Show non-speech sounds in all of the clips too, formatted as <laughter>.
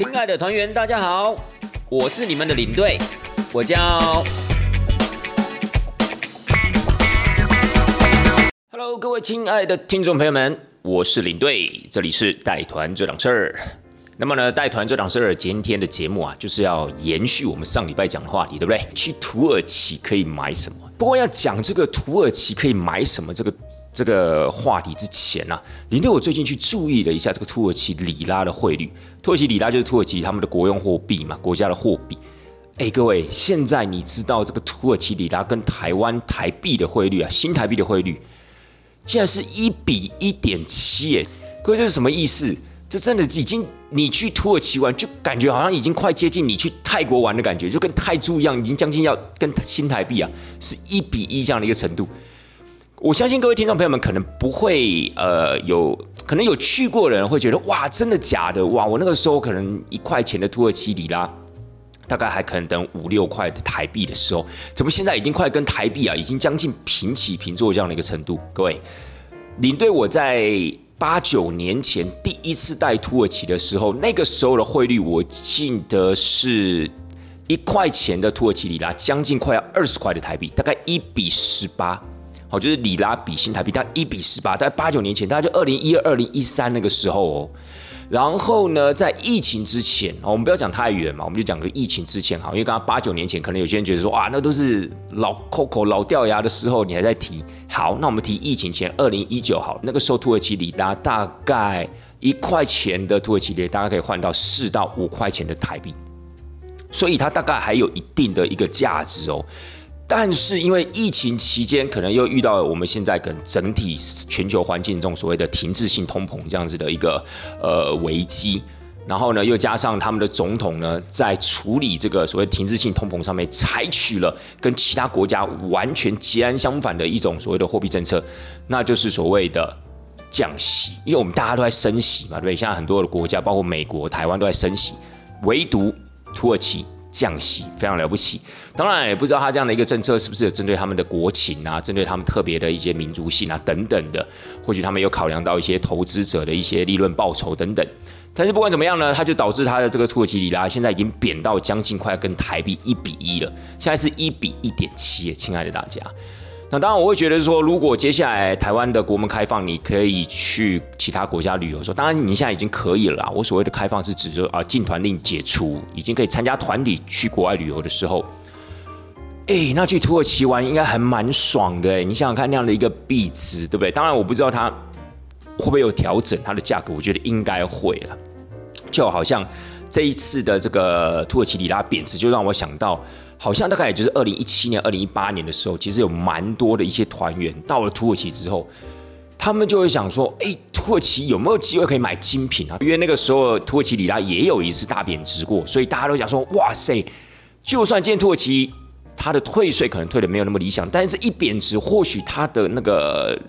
亲爱的团员，大家好，我是你们的领队，我叫。Hello，各位亲爱的听众朋友们，我是领队，这里是带团这档事儿。那么呢，带团这档事儿，今天的节目啊，就是要延续我们上礼拜讲的话题，对不对？去土耳其可以买什么？不过要讲这个土耳其可以买什么这个这个话题之前呢，领队我最近去注意了一下这个土耳其里拉的汇率。土耳其里拉就是土耳其他们的国用货币嘛，国家的货币。哎，各位，现在你知道这个土耳其里拉跟台湾台币的汇率啊，新台币的汇率竟然是一比一点七，哎，各位这是什么意思？这真的已经，你去土耳其玩，就感觉好像已经快接近你去泰国玩的感觉，就跟泰铢一样，已经将近要跟新台币啊是一比一这样的一个程度。我相信各位听众朋友们可能不会，呃，有可能有去过的人会觉得，哇，真的假的？哇，我那个时候可能一块钱的土耳其里拉，大概还可能等五六块的台币的时候，怎么现在已经快跟台币啊，已经将近平起平坐这样的一个程度？各位，领队我在。八九年前第一次带土耳其的时候，那个时候的汇率我记得是一块钱的土耳其里拉，将近快要二十块的台币，大概一比十八，好，就是里拉比新台币，大概一比十八。在八九年前，大概就二零一二、二零一三那个时候哦。然后呢，在疫情之前，我们不要讲太远嘛，我们就讲个疫情之前哈，因为刚刚八九年前，可能有些人觉得说，哇，那都是老 Coco 老掉牙的时候，你还在提。好，那我们提疫情前，二零一九好，那个时候土耳其里拉大概一块钱的土耳其里，大概可以换到四到五块钱的台币，所以它大概还有一定的一个价值哦。但是因为疫情期间，可能又遇到我们现在跟整体全球环境这种所谓的停滞性通膨这样子的一个呃危机，然后呢，又加上他们的总统呢，在处理这个所谓停滞性通膨上面，采取了跟其他国家完全截然相反的一种所谓的货币政策，那就是所谓的降息。因为我们大家都在升息嘛，对不对？现在很多的国家，包括美国、台湾都在升息，唯独土耳其。降息非常了不起，当然也不知道他这样的一个政策是不是有针对他们的国情啊，针对他们特别的一些民族性啊等等的，或许他们有考量到一些投资者的一些利润报酬等等。但是不管怎么样呢，它就导致它的这个土耳其里拉现在已经贬到将近快要跟台币一比一了，现在是一比一点七，亲爱的大家。那当然，我会觉得说，如果接下来台湾的国门开放，你可以去其他国家旅游。说，当然你现在已经可以了。我所谓的开放是指说啊，禁团令解除，已经可以参加团体去国外旅游的时候，哎，那去土耳其玩应该还蛮爽的。你想想看，那样的一个币值，对不对？当然，我不知道它会不会有调整它的价格，我觉得应该会了。就好像这一次的这个土耳其里拉贬值，就让我想到。好像大概也就是二零一七年、二零一八年的时候，其实有蛮多的一些团员到了土耳其之后，他们就会想说：，哎，土耳其有没有机会可以买精品啊？因为那个时候土耳其里拉也有一次大贬值过，所以大家都讲说：，哇塞，就算今天土耳其它的退税可能退的没有那么理想，但是一贬值，或许它的那个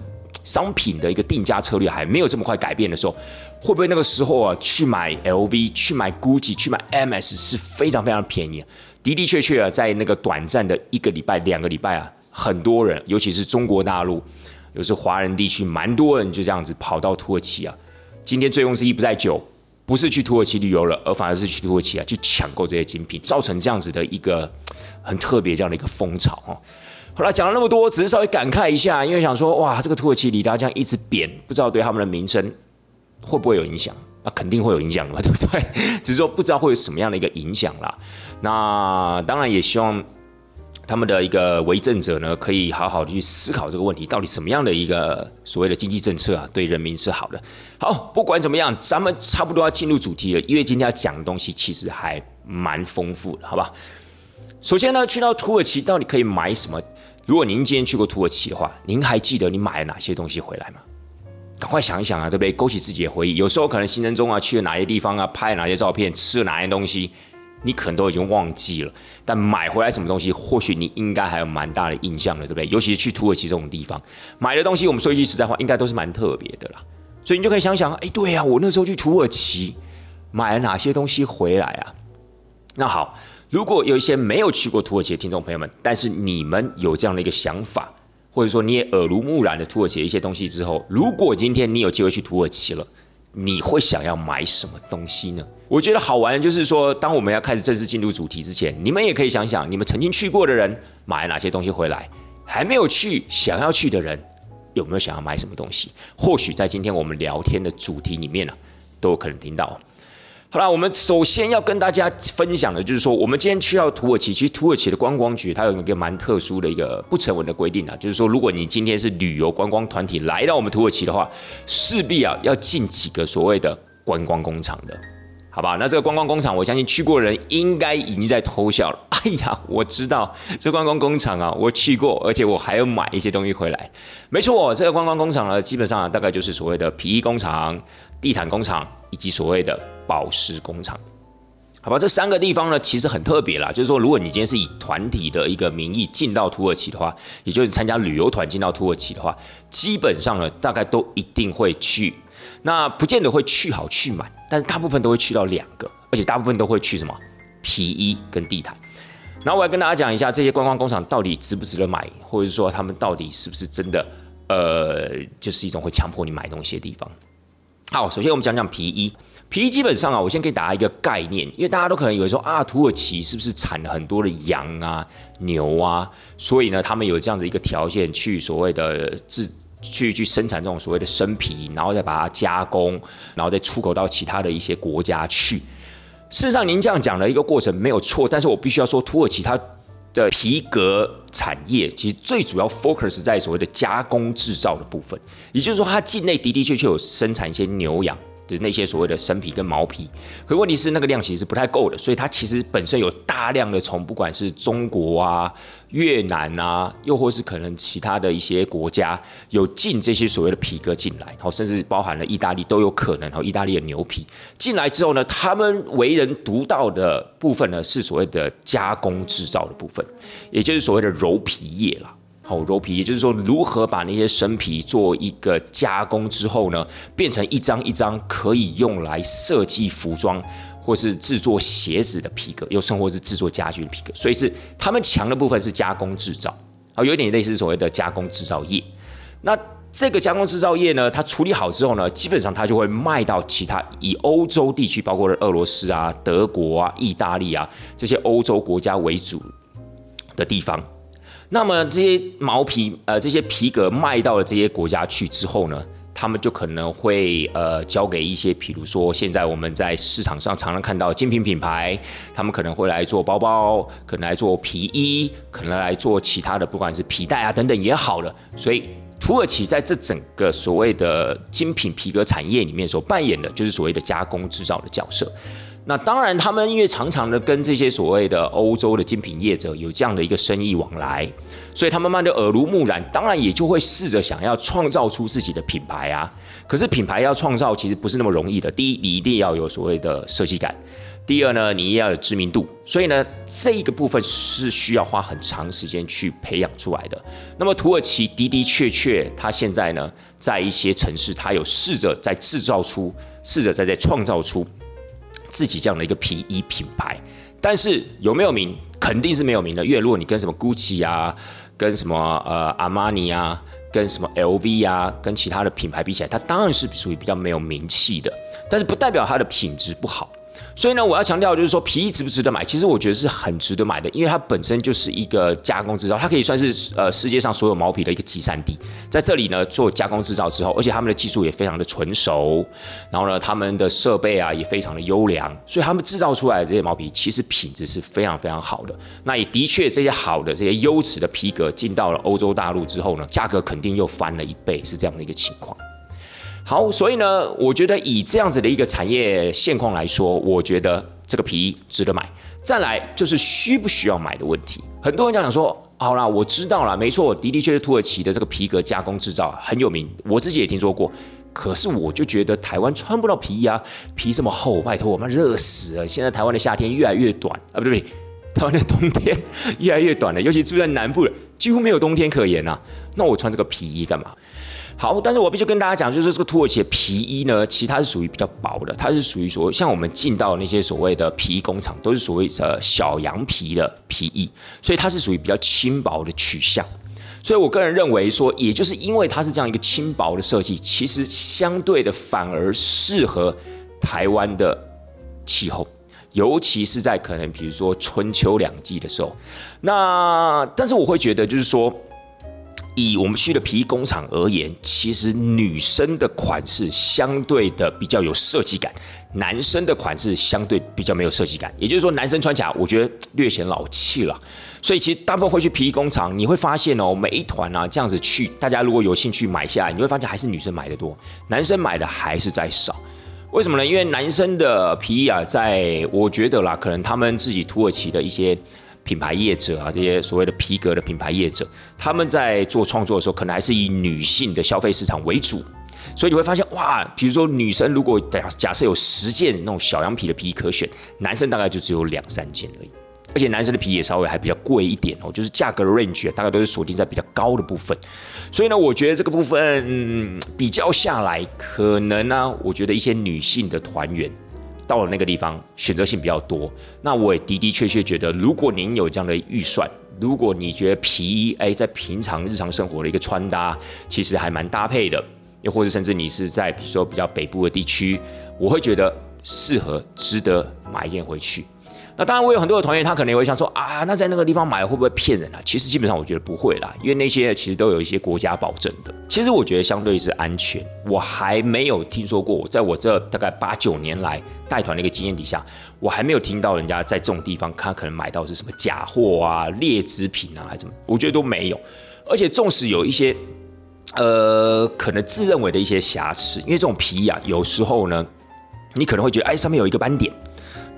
商品的一个定价策略还没有这么快改变的时候，会不会那个时候啊去买 LV、去买 GUCCI、去买 MS 是非常非常便宜？的的确确啊，在那个短暂的一个礼拜、两个礼拜啊，很多人，尤其是中国大陆，有时华人地区，蛮多人就这样子跑到土耳其啊。今天醉翁之意不在酒，不是去土耳其旅游了，而反而是去土耳其啊，去抢购这些精品，造成这样子的一个很特别这样的一个风潮哦。好了，讲了那么多，只是稍微感慨一下，因为想说，哇，这个土耳其里拉这样一直贬，不知道对他们的名声会不会有影响？那肯定会有影响嘛，对不对？只是说不知道会有什么样的一个影响啦。那当然也希望他们的一个为政者呢，可以好好的去思考这个问题，到底什么样的一个所谓的经济政策啊，对人民是好的。好，不管怎么样，咱们差不多要进入主题了，因为今天要讲的东西其实还蛮丰富的，好吧？首先呢，去到土耳其到底可以买什么？如果您今天去过土耳其的话，您还记得你买了哪些东西回来吗？赶快想一想啊，对不对？勾起自己的回忆。有时候可能行程中啊，去了哪些地方啊，拍了哪些照片，吃了哪些东西，你可能都已经忘记了。但买回来什么东西，或许你应该还有蛮大的印象的，对不对？尤其是去土耳其这种地方，买的东西，我们说一句实在话，应该都是蛮特别的啦。所以你就可以想想，哎，对呀，我那时候去土耳其买了哪些东西回来啊？那好，如果有一些没有去过土耳其的听众朋友们，但是你们有这样的一个想法。或者说你也耳濡目染的土耳其一些东西之后，如果今天你有机会去土耳其了，你会想要买什么东西呢？我觉得好玩的就是说，当我们要开始正式进入主题之前，你们也可以想想，你们曾经去过的人买了哪些东西回来，还没有去想要去的人有没有想要买什么东西？或许在今天我们聊天的主题里面呢，都有可能听到。好了，我们首先要跟大家分享的就是说，我们今天去到土耳其，其实土耳其的观光局它有一个蛮特殊的一个不成文的规定啊，就是说，如果你今天是旅游观光团体来到我们土耳其的话，势必啊要进几个所谓的观光工厂的。好吧，那这个观光工厂，我相信去过的人应该已经在偷笑了。哎呀，我知道这观光工厂啊，我去过，而且我还要买一些东西回来。没错，这个观光工厂呢，基本上大概就是所谓的皮衣工厂、地毯工厂以及所谓的宝石工厂。好吧，这三个地方呢，其实很特别啦。就是说，如果你今天是以团体的一个名义进到土耳其的话，也就是参加旅游团进到土耳其的话，基本上呢，大概都一定会去。那不见得会去好去满，但是大部分都会去到两个，而且大部分都会去什么皮衣跟地毯。然后我要跟大家讲一下这些观光工厂到底值不值得买，或者说他们到底是不是真的，呃，就是一种会强迫你买东西的地方。好，首先我们讲讲皮衣。皮衣基本上啊，我先给大家一个概念，因为大家都可能以为说啊，土耳其是不是产了很多的羊啊、牛啊，所以呢，他们有这样子一个条件去所谓的制。去去生产这种所谓的生皮，然后再把它加工，然后再出口到其他的一些国家去。事实上，您这样讲的一个过程没有错，但是我必须要说，土耳其它的皮革产业其实最主要 focus 在所谓的加工制造的部分，也就是说，它境内的的确确有生产一些牛羊。就是那些所谓的生皮跟毛皮，可问题是那个量其实是不太够的，所以它其实本身有大量的从不管是中国啊、越南啊，又或是可能其他的一些国家有进这些所谓的皮革进来，然后甚至包含了意大利都有可能，然后意大利的牛皮进来之后呢，他们为人独到的部分呢是所谓的加工制造的部分，也就是所谓的柔皮业了。好柔皮，也就是说，如何把那些生皮做一个加工之后呢，变成一张一张可以用来设计服装或是制作鞋子的皮革，又甚或是制作家具的皮革。所以是他们强的部分是加工制造，啊，有点类似所谓的加工制造业。那这个加工制造业呢，它处理好之后呢，基本上它就会卖到其他以欧洲地区，包括了俄罗斯啊、德国啊、意大利啊这些欧洲国家为主的地方。那么这些毛皮，呃，这些皮革卖到了这些国家去之后呢，他们就可能会呃交给一些，比如说现在我们在市场上常常看到精品品牌，他们可能会来做包包，可能来做皮衣，可能来做其他的，不管是皮带啊等等也好了。所以土耳其在这整个所谓的精品皮革产业里面所扮演的就是所谓的加工制造的角色。那当然，他们因为常常的跟这些所谓的欧洲的精品业者有这样的一个生意往来，所以他慢慢的耳濡目染，当然也就会试着想要创造出自己的品牌啊。可是品牌要创造其实不是那么容易的。第一，你一定要有所谓的设计感；第二呢，你也要有知名度。所以呢，这个部分是需要花很长时间去培养出来的。那么土耳其的的确确，它现在呢，在一些城市，它有试着在制造出，试着在在创造出。自己这样的一个皮衣品牌，但是有没有名，肯定是没有名的。因为如果你跟什么 Gucci 啊，跟什么呃阿玛尼啊，跟什么 LV 啊，跟其他的品牌比起来，它当然是属于比较没有名气的。但是不代表它的品质不好。所以呢，我要强调就是说，皮衣值不值得买？其实我觉得是很值得买的，因为它本身就是一个加工制造，它可以算是呃世界上所有毛皮的一个集散地。在这里呢，做加工制造之后，而且他们的技术也非常的纯熟，然后呢，他们的设备啊也非常的优良，所以他们制造出来的这些毛皮其实品质是非常非常好的。那也的确，这些好的这些优质的皮革进到了欧洲大陆之后呢，价格肯定又翻了一倍，是这样的一个情况。好，所以呢，我觉得以这样子的一个产业现况来说，我觉得这个皮衣值得买。再来就是需不需要买的问题。很多人讲说，好啦，我知道了，没错，的的确确土耳其的这个皮革加工制造很有名，我自己也听说过。可是我就觉得台湾穿不到皮衣啊，皮这么厚，拜托我们热死了。现在台湾的夏天越来越短啊，不对不对，台湾的冬天 <laughs> 越来越短了，尤其住在南部了，几乎没有冬天可言呐。那我穿这个皮衣干嘛？好，但是我必须跟大家讲，就是这个土耳其皮衣呢，其实它是属于比较薄的，它是属于说像我们进到那些所谓的皮衣工厂，都是所谓呃小羊皮的皮衣，所以它是属于比较轻薄的取向。所以我个人认为说，也就是因为它是这样一个轻薄的设计，其实相对的反而适合台湾的气候，尤其是在可能比如说春秋两季的时候。那但是我会觉得就是说。以我们去的皮衣工厂而言，其实女生的款式相对的比较有设计感，男生的款式相对比较没有设计感。也就是说，男生穿起来我觉得略显老气了。所以其实大部分会去皮衣工厂，你会发现哦，每一团啊这样子去，大家如果有兴趣买下来，你会发现还是女生买的多，男生买的还是在少。为什么呢？因为男生的皮衣啊，在我觉得啦，可能他们自己土耳其的一些。品牌业者啊，这些所谓的皮革的品牌业者，他们在做创作的时候，可能还是以女性的消费市场为主，所以你会发现，哇，比如说女生如果假假设有十件那种小羊皮的皮衣可选，男生大概就只有两三件而已，而且男生的皮也稍微还比较贵一点哦，就是价格 range 大概都是锁定在比较高的部分，所以呢，我觉得这个部分嗯比较下来，可能呢，我觉得一些女性的团员。到了那个地方，选择性比较多。那我也的的确确觉得，如果您有这样的预算，如果你觉得皮衣哎，在平常日常生活的一个穿搭，其实还蛮搭配的，又或者甚至你是在比如说比较北部的地区，我会觉得适合、值得买一件回去。那当然，我有很多的团员，他可能也会想说啊，那在那个地方买会不会骗人啊？其实基本上我觉得不会啦，因为那些其实都有一些国家保证的。其实我觉得相对是安全。我还没有听说过，在我这大概八九年来带团的一个经验底下，我还没有听到人家在这种地方他可能买到是什么假货啊、劣质品啊，还是什么？我觉得都没有。而且纵使有一些呃可能自认为的一些瑕疵，因为这种皮啊，有时候呢，你可能会觉得哎上面有一个斑点。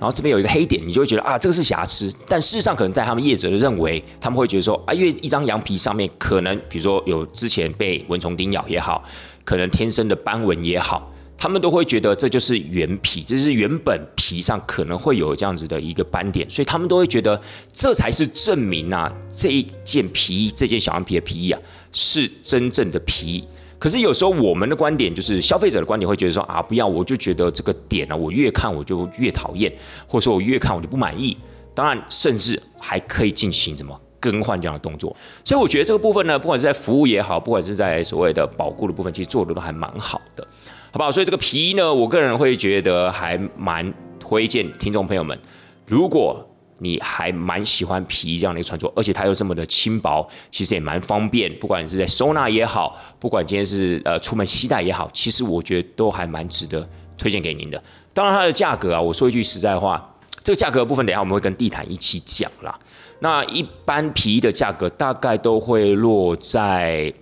然后这边有一个黑点，你就会觉得啊，这个是瑕疵。但事实上，可能在他们业者的认为，他们会觉得说啊，因为一张羊皮上面可能，比如说有之前被蚊虫叮咬也好，可能天生的斑纹也好，他们都会觉得这就是原皮，这是原本皮上可能会有这样子的一个斑点，所以他们都会觉得这才是证明啊，这一件皮衣，这件小羊皮的皮衣啊，是真正的皮衣。可是有时候我们的观点就是消费者的观点会觉得说啊不要，我就觉得这个点呢，我越看我就越讨厌，或者说我越看我就不满意。当然，甚至还可以进行什么更换这样的动作。所以我觉得这个部分呢，不管是在服务也好，不管是在所谓的保护的部分，其实做的都还蛮好的，好不好？所以这个皮衣呢，我个人会觉得还蛮推荐听众朋友们，如果。你还蛮喜欢皮衣这样的一个穿着，而且它又这么的轻薄，其实也蛮方便。不管是在收纳也好，不管今天是呃出门携带也好，其实我觉得都还蛮值得推荐给您的。当然它的价格啊，我说一句实在话，这个价格部分等下我们会跟地毯一起讲啦。那一般皮衣的价格大概都会落在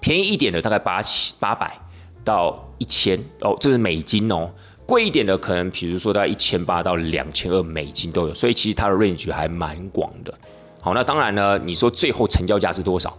便宜一点的，大概八七八百到一千哦，这是美金哦。贵一点的可能，比如说在一千八到两千二美金都有，所以其实它的 range 还蛮广的。好，那当然呢，你说最后成交价是多少？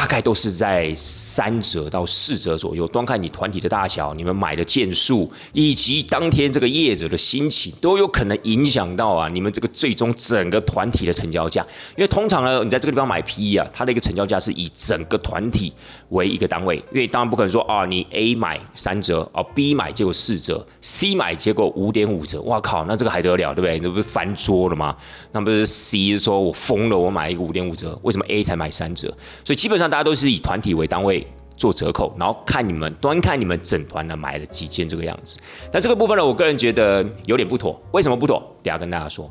大概都是在三折到四折左右，端看你团体的大小、你们买的件数，以及当天这个业者的心情，都有可能影响到啊你们这个最终整个团体的成交价。因为通常呢，你在这个地方买皮衣啊，它的一个成交价是以整个团体为一个单位，因为当然不可能说啊，你 A 买三折，啊 B 买结果四折，C 买结果五点五折，哇靠，那这个还得了，对不对？那不是翻桌了吗？那不是 C 说我疯了，我买一个五点五折，为什么 A 才买三折？所以基本上。大家都是以团体为单位做折扣，然后看你们端看你们整团呢买了几件这个样子。那这个部分呢，我个人觉得有点不妥。为什么不妥？等下跟大家说。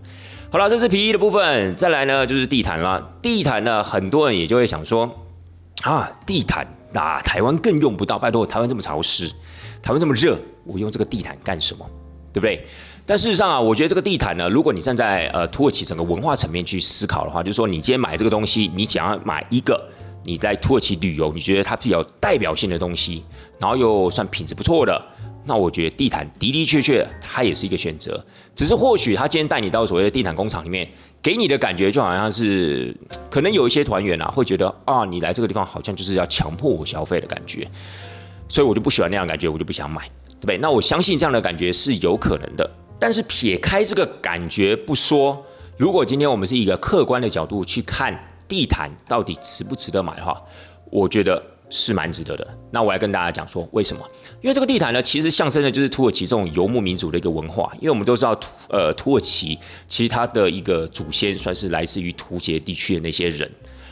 好了，这是皮衣的部分，再来呢就是地毯了。地毯呢，很多人也就会想说啊，地毯啊，台湾更用不到。拜托，台湾这么潮湿，台湾这么热，我用这个地毯干什么？对不对？但事实上啊，我觉得这个地毯呢，如果你站在呃土耳其整个文化层面去思考的话，就是说你今天买这个东西，你想要买一个。你在土耳其旅游，你觉得它比较代表性的东西，然后又算品质不错的，那我觉得地毯的的确确它也是一个选择。只是或许他今天带你到所谓的地毯工厂里面，给你的感觉就好像是，可能有一些团员啊会觉得啊，你来这个地方好像就是要强迫我消费的感觉，所以我就不喜欢那样感觉，我就不想买，对不对？那我相信这样的感觉是有可能的。但是撇开这个感觉不说，如果今天我们是一个客观的角度去看。地毯到底值不值得买的话，我觉得是蛮值得的。那我来跟大家讲说为什么？因为这个地毯呢，其实象征的就是土耳其这种游牧民族的一个文化。因为我们都知道土呃土耳其其实它的一个祖先算是来自于图杰地区的那些人。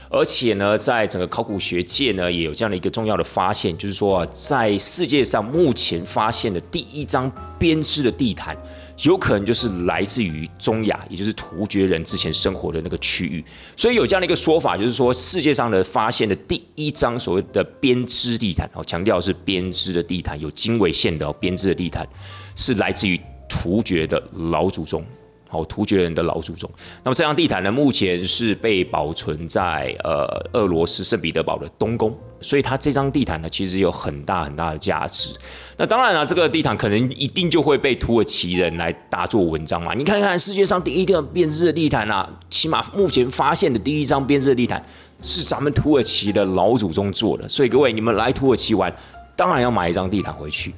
而且呢，在整个考古学界呢，也有这样的一个重要的发现，就是说啊，在世界上目前发现的第一张编织的地毯。有可能就是来自于中亚，也就是突厥人之前生活的那个区域，所以有这样的一个说法，就是说世界上的发现的第一张所谓的编织地毯，哦，强调是编织的地毯，有经纬线的编织的地毯，是来自于突厥的老祖宗。突厥人的老祖宗。那么这张地毯呢，目前是被保存在呃俄罗斯圣彼得堡的东宫，所以它这张地毯呢，其实有很大很大的价值。那当然了，这个地毯可能一定就会被土耳其人来大做文章嘛。你看看世界上第一个编织的地毯啊，起码目前发现的第一张编织的地毯是咱们土耳其的老祖宗做的。所以各位，你们来土耳其玩，当然要买一张地毯回去。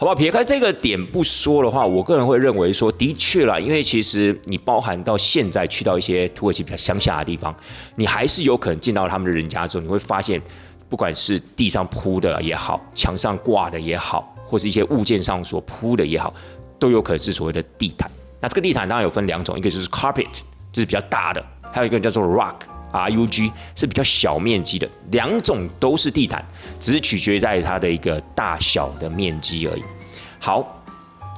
好不好？撇开这个点不说的话，我个人会认为说，的确啦，因为其实你包含到现在去到一些土耳其比较乡下的地方，你还是有可能进到他们的人家之后，你会发现，不管是地上铺的也好，墙上挂的也好，或是一些物件上所铺的也好，都有可能是所谓的地毯。那这个地毯当然有分两种，一个就是 carpet，就是比较大的，还有一个叫做 rug，r RUG 是比较小面积的，两种都是地毯。只是取决于在它的一个大小的面积而已。好，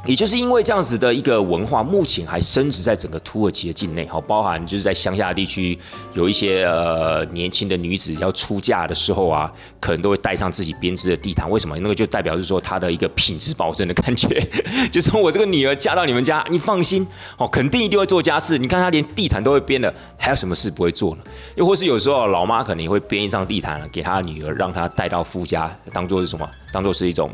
也就是因为这样子的一个文化，目前还升值在整个土耳其的境内。好，包含就是在乡下地区，有一些呃年轻的女子要出嫁的时候啊，可能都会带上自己编织的地毯。为什么？那个就代表是说她的一个品质保证的感觉。<laughs> 就是我这个女儿嫁到你们家，你放心，哦，肯定一定会做家事。你看她连地毯都会编了，还有什么事不会做呢？又或是有时候老妈可能也会编一张地毯给她的女儿，让她带到夫家，当做是什么？当做是一种。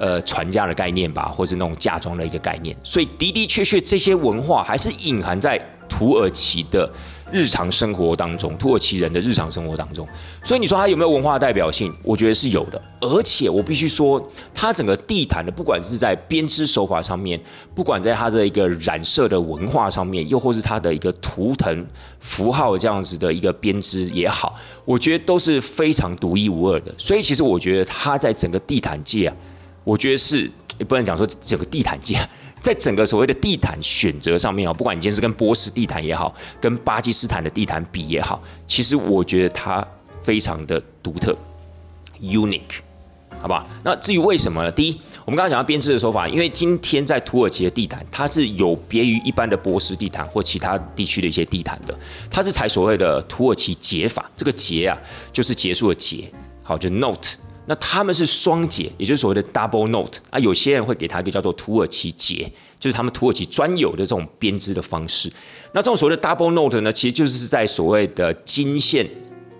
呃，传家的概念吧，或是那种嫁妆的一个概念，所以的的确确这些文化还是隐含在土耳其的日常生活当中，土耳其人的日常生活当中。所以你说它有没有文化代表性？我觉得是有的。而且我必须说，它整个地毯的，不管是在编织手法上面，不管在它的一个染色的文化上面，又或是它的一个图腾符号这样子的一个编织也好，我觉得都是非常独一无二的。所以其实我觉得它在整个地毯界啊。我觉得是也不能讲说整个地毯界，<laughs> 在整个所谓的地毯选择上面啊，不管你今天是跟波斯地毯也好，跟巴基斯坦的地毯比也好，其实我觉得它非常的独特，unique，好吧？那至于为什么呢？第一，我们刚刚讲到编织的手法，因为今天在土耳其的地毯，它是有别于一般的波斯地毯或其他地区的一些地毯的，它是采所谓的土耳其结法，这个结啊，就是结束的结，好，就 note。那他们是双结，也就是所谓的 double note 啊，有些人会给它一个叫做土耳其结，就是他们土耳其专有的这种编织的方式。那这种所谓的 double note 呢，其实就是在所谓的金线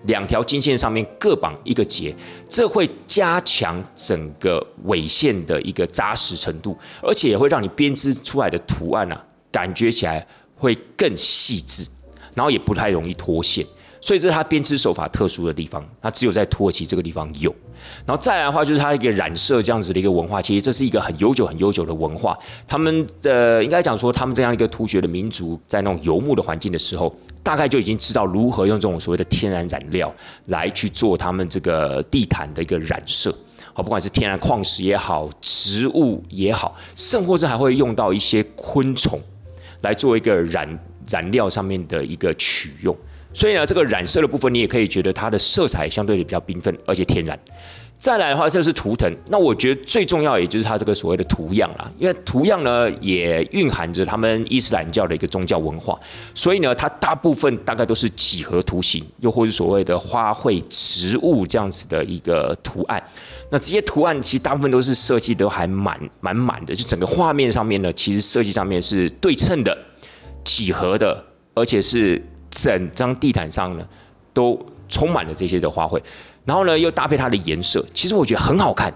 两条金线上面各绑一个结，这会加强整个尾线的一个扎实程度，而且也会让你编织出来的图案啊，感觉起来会更细致，然后也不太容易脱线。所以这是它编织手法特殊的地方，它只有在土耳其这个地方有。然后再来的话，就是它一个染色这样子的一个文化，其实这是一个很悠久、很悠久的文化。他们的应该讲说，他们这样一个突厥的民族，在那种游牧的环境的时候，大概就已经知道如何用这种所谓的天然染料来去做他们这个地毯的一个染色。好，不管是天然矿石也好，植物也好，甚或是还会用到一些昆虫来做一个染染料上面的一个取用。所以呢，这个染色的部分，你也可以觉得它的色彩相对的比较缤纷，而且天然。再来的话，这是图腾。那我觉得最重要，也就是它这个所谓的图样啦，因为图样呢，也蕴含着他们伊斯兰教的一个宗教文化。所以呢，它大部分大概都是几何图形，又或是所谓的花卉、植物这样子的一个图案。那这些图案其实大部分都是设计都还蛮满满的，就整个画面上面呢，其实设计上面是对称的、几何的，而且是。整张地毯上呢，都充满了这些的花卉，然后呢，又搭配它的颜色，其实我觉得很好看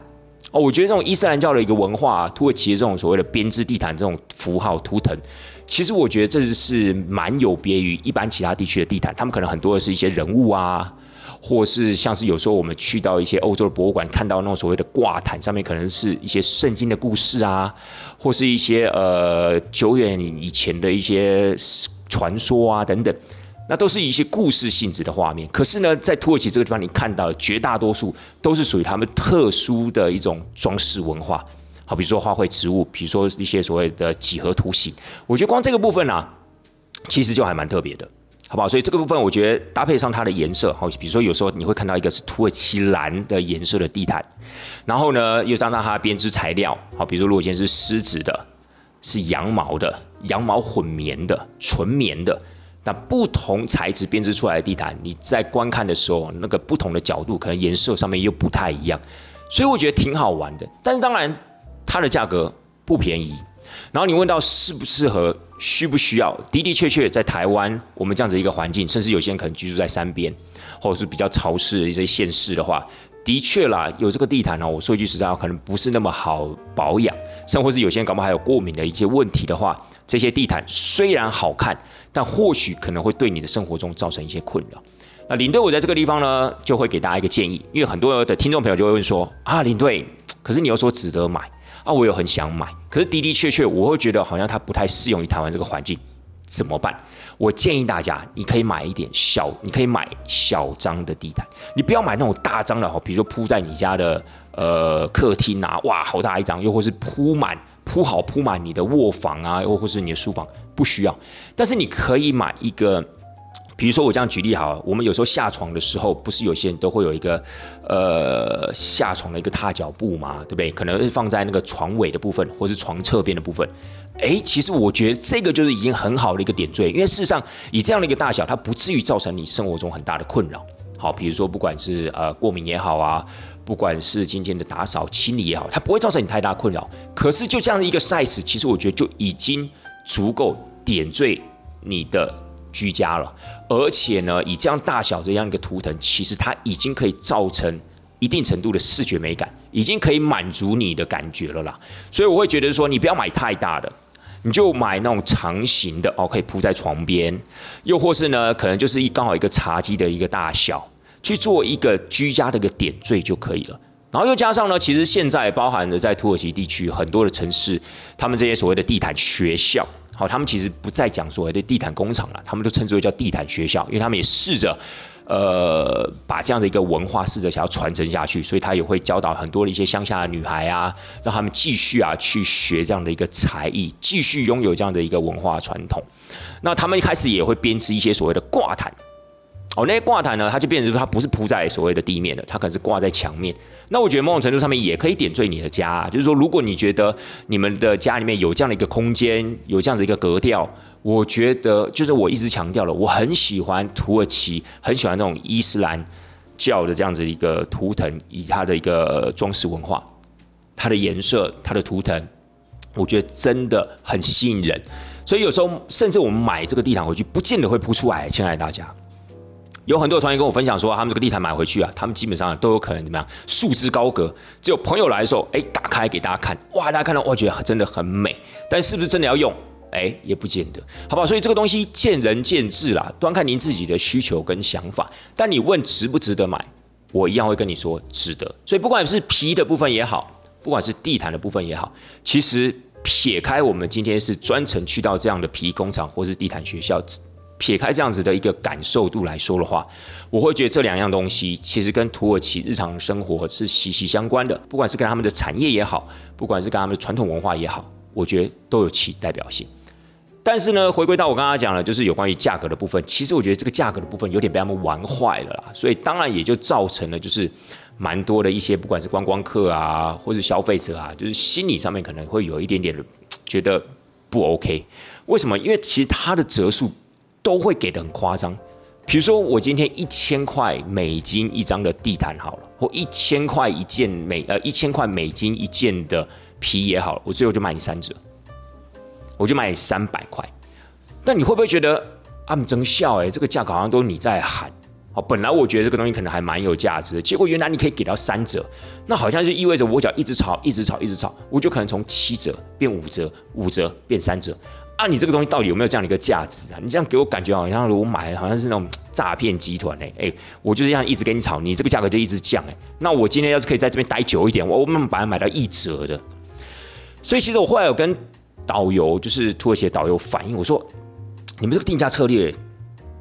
哦。我觉得这种伊斯兰教的一个文化，土耳其的这种所谓的编织地毯这种符号图腾，其实我觉得这是蛮有别于一般其他地区的地毯。他们可能很多的是一些人物啊，或是像是有时候我们去到一些欧洲的博物馆，看到那种所谓的挂毯，上面可能是一些圣经的故事啊，或是一些呃久远以前的一些传说啊等等。那都是一些故事性质的画面，可是呢，在土耳其这个地方，你看到绝大多数都是属于他们特殊的一种装饰文化，好，比如说花卉植物，比如说一些所谓的几何图形，我觉得光这个部分啊，其实就还蛮特别的。好不好？所以这个部分我觉得搭配上它的颜色，好，比如说有时候你会看到一个是土耳其蓝的颜色的地毯，然后呢又加上它的编织材料，好，比如说如果今天是狮子的，是羊毛的，羊毛混棉的，纯棉的。那不同材质编织出来的地毯，你在观看的时候，那个不同的角度，可能颜色上面又不太一样，所以我觉得挺好玩的。但是当然，它的价格不便宜。然后你问到适不适合、需不需要，的的确确在台湾我们这样子一个环境，甚至有些人可能居住在山边，或者是比较潮湿的一些县市的话，的确啦，有这个地毯呢，我说一句实在话，可能不是那么好保养，甚或是有些人搞不好还有过敏的一些问题的话。这些地毯虽然好看，但或许可能会对你的生活中造成一些困扰。那领队，我在这个地方呢，就会给大家一个建议，因为很多的听众朋友就会问说：啊，领队，可是你又说值得买啊，我又很想买，可是的的确确，我会觉得好像它不太适用于台湾这个环境，怎么办？我建议大家，你可以买一点小，你可以买小张的地毯，你不要买那种大张的哈，比如说铺在你家的呃客厅啊，哇，好大一张，又或是铺满。铺好铺满你的卧房啊，又或是你的书房，不需要。但是你可以买一个，比如说我这样举例好，我们有时候下床的时候，不是有些人都会有一个呃下床的一个踏脚布嘛，对不对？可能是放在那个床尾的部分，或是床侧边的部分。哎，其实我觉得这个就是已经很好的一个点缀，因为事实上以这样的一个大小，它不至于造成你生活中很大的困扰。好，比如说不管是呃过敏也好啊。不管是今天的打扫清理也好，它不会造成你太大困扰。可是就这样的一个 size，其实我觉得就已经足够点缀你的居家了。而且呢，以这样大小这样一个图腾，其实它已经可以造成一定程度的视觉美感，已经可以满足你的感觉了啦。所以我会觉得说，你不要买太大的，你就买那种长形的哦，可以铺在床边，又或是呢，可能就是一刚好一个茶几的一个大小。去做一个居家的一个点缀就可以了，然后又加上呢，其实现在包含着在土耳其地区很多的城市，他们这些所谓的地毯学校，好，他们其实不再讲所谓的地毯工厂了，他们都称之为叫地毯学校，因为他们也试着，呃，把这样的一个文化试着想要传承下去，所以他也会教导很多的一些乡下的女孩啊，让他们继续啊去学这样的一个才艺，继续拥有这样的一个文化传统。那他们一开始也会编织一些所谓的挂毯。哦，那些挂毯呢，它就变成它不是铺在所谓的地面的，它可能是挂在墙面。那我觉得某种程度上面也可以点缀你的家，就是说，如果你觉得你们的家里面有这样的一个空间，有这样的一个格调，我觉得就是我一直强调了，我很喜欢土耳其，很喜欢那种伊斯兰教的这样子一个图腾，以它的一个装饰文化，它的颜色，它的图腾，我觉得真的很吸引人。所以有时候甚至我们买这个地毯回去，不见得会铺出来，亲爱的大家。有很多团员跟我分享说，他们这个地毯买回去啊，他们基本上都有可能怎么样，束之高阁。只有朋友来的时候，哎，打开给大家看，哇，大家看到，哇，觉得真的很美。但是不是真的要用？哎，也不见得，好不好？所以这个东西见仁见智啦，端看您自己的需求跟想法。但你问值不值得买，我一样会跟你说值得。所以不管是皮的部分也好，不管是地毯的部分也好，其实撇开我们今天是专程去到这样的皮工厂或是地毯学校。撇开这样子的一个感受度来说的话，我会觉得这两样东西其实跟土耳其日常生活是息息相关的。不管是跟他们的产业也好，不管是跟他们的传统文化也好，我觉得都有其代表性。但是呢，回归到我刚刚讲了，就是有关于价格的部分，其实我觉得这个价格的部分有点被他们玩坏了啦。所以当然也就造成了就是蛮多的一些不管是观光客啊，或是消费者啊，就是心理上面可能会有一点点的觉得不 OK。为什么？因为其实它的折数。都会给的很夸张，比如说我今天一千块美金一张的地毯好了，或一千块一件美呃一千块美金一件的皮也好了，我最后就卖你三折，我就卖你三百块。那你会不会觉得啊，真笑哎，这个价格好像都是你在喊哦。本来我觉得这个东西可能还蛮有价值，结果原来你可以给到三折，那好像就意味着我只要一直炒，一直炒，一直炒，我就可能从七折变五折，五折变三折。啊，你这个东西到底有没有这样的一个价值啊？你这样给我感觉好像我买好像是那种诈骗集团哎哎，我就这样一直跟你吵，你这个价格就一直降哎。那我今天要是可以在这边待久一点，我我们把它买到一折的。所以其实我后来有跟导游，就是土耳其的导游反映，我说你们这个定价策略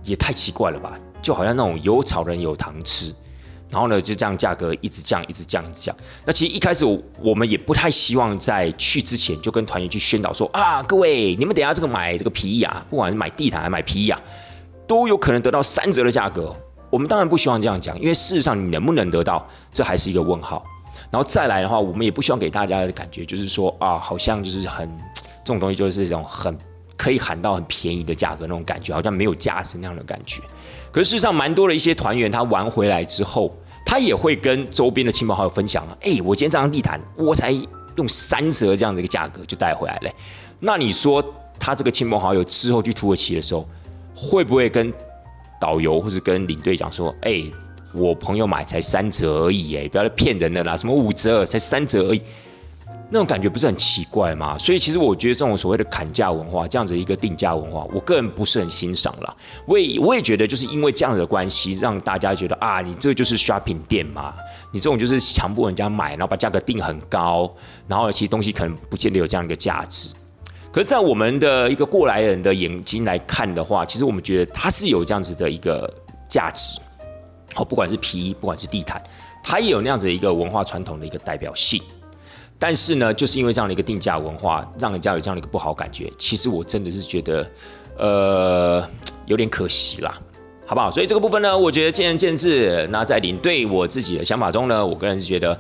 也太奇怪了吧，就好像那种有炒人有糖吃。然后呢，就这样价格一直降，一直降，一直降。那其实一开始我们也不太希望在去之前就跟团员去宣导说啊，各位，你们等下这个买这个皮衣啊，不管是买地毯还是买皮衣啊，都有可能得到三折的价格。我们当然不希望这样讲，因为事实上你能不能得到，这还是一个问号。然后再来的话，我们也不希望给大家的感觉就是说啊，好像就是很这种东西就是这种很可以喊到很便宜的价格那种感觉，好像没有价值那样的感觉。可是事实上，蛮多的一些团员他玩回来之后，他也会跟周边的亲朋好友分享啊，哎，我今天这张地毯我才用三折这样的一个价格就带回来了。那你说他这个亲朋好友之后去土耳其的时候，会不会跟导游或是跟领队讲说，哎？我朋友买才三折而已，哎，不要再骗人的啦！什么五折才三折而已，那种感觉不是很奇怪吗？所以其实我觉得这种所谓的砍价文化，这样子一个定价文化，我个人不是很欣赏啦。我也我也觉得，就是因为这样子的关系，让大家觉得啊，你这个就是 shopping 店嘛，你这种就是强迫人家买，然后把价格定很高，然后其实东西可能不见得有这样一个价值。可是，在我们的一个过来人的眼睛来看的话，其实我们觉得它是有这样子的一个价值。哦，不管是皮衣，不管是地毯，它也有那样子一个文化传统的一个代表性。但是呢，就是因为这样的一个定价文化，让人家有这样的一个不好感觉。其实我真的是觉得，呃，有点可惜啦，好不好？所以这个部分呢，我觉得见仁见智。那在您对我自己的想法中呢，我个人是觉得，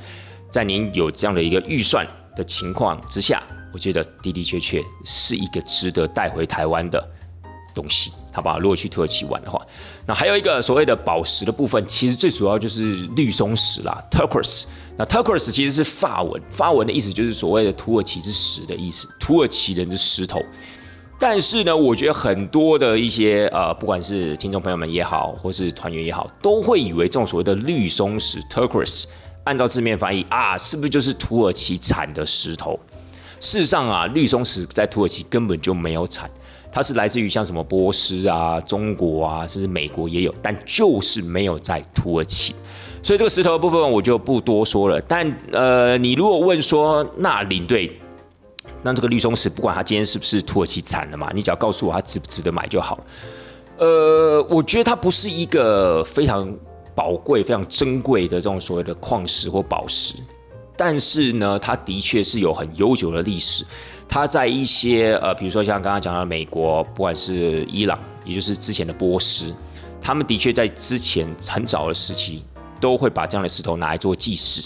在您有这样的一个预算的情况之下，我觉得的的确确是一个值得带回台湾的东西。好不好？如果去土耳其玩的话，那还有一个所谓的宝石的部分，其实最主要就是绿松石啦，turquoise。那 turquoise 其实是法文，法文的意思就是所谓的土耳其之石的意思，土耳其人的石头。但是呢，我觉得很多的一些呃，不管是听众朋友们也好，或是团员也好，都会以为这种所谓的绿松石 turquoise，按照字面翻译啊，是不是就是土耳其产的石头？事实上啊，绿松石在土耳其根本就没有产。它是来自于像什么波斯啊、中国啊，甚至美国也有，但就是没有在土耳其。所以这个石头的部分我就不多说了。但呃，你如果问说，那领队，那这个绿松石不管它今天是不是土耳其产的嘛，你只要告诉我它值不值得买就好了。呃，我觉得它不是一个非常宝贵、非常珍贵的这种所谓的矿石或宝石，但是呢，它的确是有很悠久的历史。它在一些呃，比如说像刚刚讲到美国，不管是伊朗，也就是之前的波斯，他们的确在之前很早的时期，都会把这样的石头拿来做祭祀，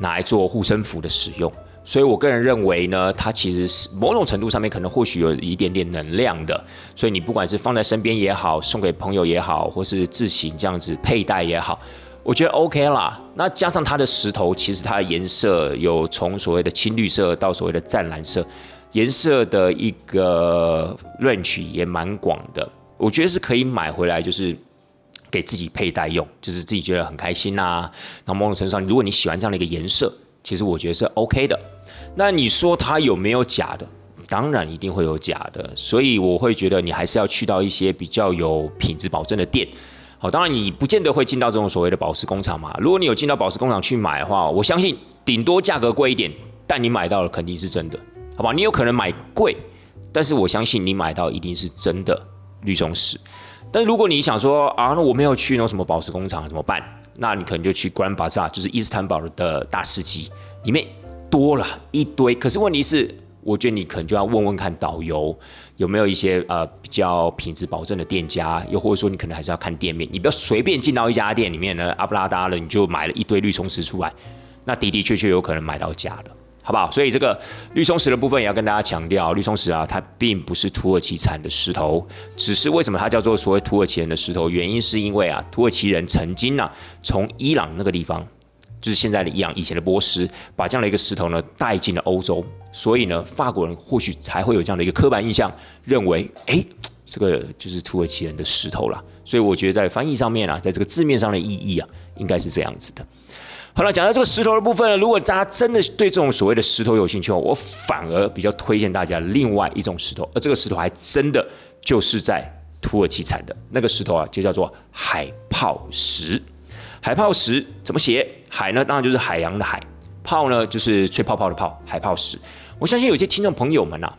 拿来做护身符的使用。所以我个人认为呢，它其实是某种程度上面可能或许有一点点能量的。所以你不管是放在身边也好，送给朋友也好，或是自行这样子佩戴也好。我觉得 OK 啦，那加上它的石头，其实它的颜色有从所谓的青绿色到所谓的湛蓝色，颜色的一个 range 也蛮广的。我觉得是可以买回来，就是给自己佩戴用，就是自己觉得很开心呐。那某种程度上，如果你喜欢这样的一个颜色，其实我觉得是 OK 的。那你说它有没有假的？当然一定会有假的，所以我会觉得你还是要去到一些比较有品质保证的店。好，当然你不见得会进到这种所谓的宝石工厂嘛。如果你有进到宝石工厂去买的话，我相信顶多价格贵一点，但你买到了肯定是真的，好吧？你有可能买贵，但是我相信你买到一定是真的绿松石。但如果你想说啊，那我没有去那什么宝石工厂怎么办？那你可能就去 Grand Bazaar，就是伊斯坦堡的大市集，里面多了一堆。可是问题是。我觉得你可能就要问问看导游有没有一些呃比较品质保证的店家，又或者说你可能还是要看店面，你不要随便进到一家店里面呢，阿布拉达了你就买了一堆绿松石出来，那的的确确有可能买到假的，好不好？所以这个绿松石的部分也要跟大家强调，绿松石啊，它并不是土耳其产的石头，只是为什么它叫做所谓土耳其人的石头，原因是因为啊，土耳其人曾经呢从伊朗那个地方。就是现在的伊朗，以前的波斯，把这样的一个石头呢带进了欧洲，所以呢，法国人或许才会有这样的一个刻板印象，认为，哎，这个就是土耳其人的石头了。所以我觉得在翻译上面啊，在这个字面上的意义啊，应该是这样子的。好了，讲到这个石头的部分呢，如果大家真的对这种所谓的石头有兴趣哦，我反而比较推荐大家另外一种石头，而这个石头还真的就是在土耳其产的那个石头啊，就叫做海泡石。海泡石怎么写？海呢，当然就是海洋的海；泡呢，就是吹泡泡的泡。海泡石，我相信有些听众朋友们呐，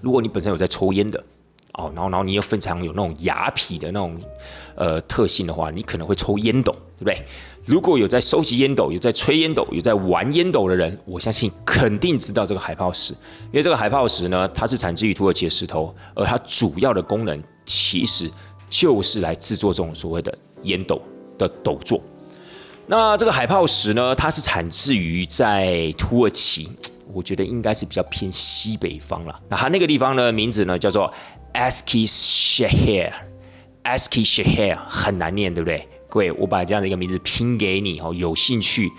如果你本身有在抽烟的哦，然后然后你又非常有那种雅痞的那种呃特性的话，你可能会抽烟斗，对不对？如果有在收集烟斗、有在吹烟斗、有在玩烟斗的人，我相信肯定知道这个海泡石，因为这个海泡石呢，它是产自于土耳其的石头，而它主要的功能其实。就是来制作这种所谓的烟斗的斗座。那这个海泡石呢，它是产自于在土耳其，我觉得应该是比较偏西北方了。那它那个地方呢，名字呢叫做 Eskishehir，Eskishehir 很难念，对不对？各位，我把这样的一个名字拼给你哦，有兴趣，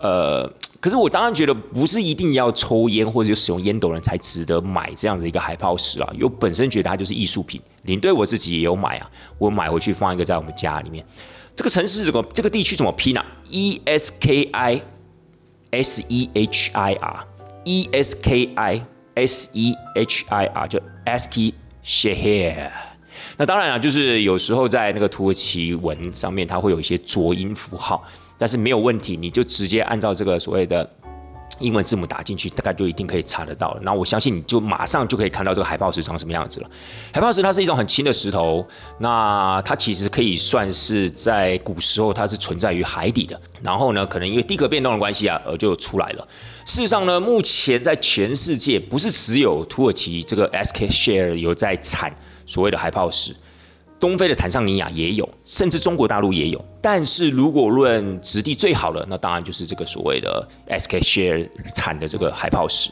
呃。可是我当然觉得不是一定要抽烟或者使用烟斗人才值得买这样子一个海泡石啊，有本身觉得它就是艺术品。领队我自己也有买啊，我买回去放一个在我们家里面。这个城市怎么这个地区怎么拼呢？E S K I S E H I R，E S K I S E H I R 就 Eski Shehir。那当然啊，就是有时候在那个土耳其文上面，它会有一些浊音符号。但是没有问题，你就直接按照这个所谓的英文字母打进去，大概就一定可以查得到了。那我相信你就马上就可以看到这个海豹石长什么样子了。海豹石它是一种很轻的石头，那它其实可以算是在古时候它是存在于海底的。然后呢，可能因为地壳变动的关系啊，而就出来了。事实上呢，目前在全世界不是只有土耳其这个 SK Share 有在产所谓的海豹石。东非的坦桑尼亚也有，甚至中国大陆也有。但是如果论质地最好的，那当然就是这个所谓的 SK Share 产的这个海泡石。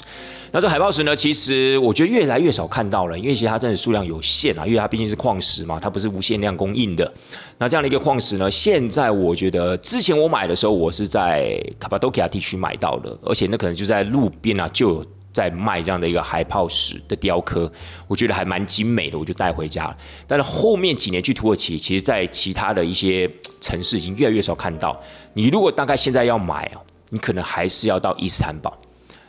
那这海泡石呢，其实我觉得越来越少看到了，因为其实它真的数量有限啊，因为它毕竟是矿石嘛，它不是无限量供应的。那这样的一个矿石呢，现在我觉得之前我买的时候，我是在卡巴多奇亚地区买到的，而且那可能就在路边啊就有。在卖这样的一个海泡石的雕刻，我觉得还蛮精美的，我就带回家了。但是后面几年去土耳其，其实，在其他的一些城市已经越来越少看到。你如果大概现在要买哦，你可能还是要到伊斯坦堡。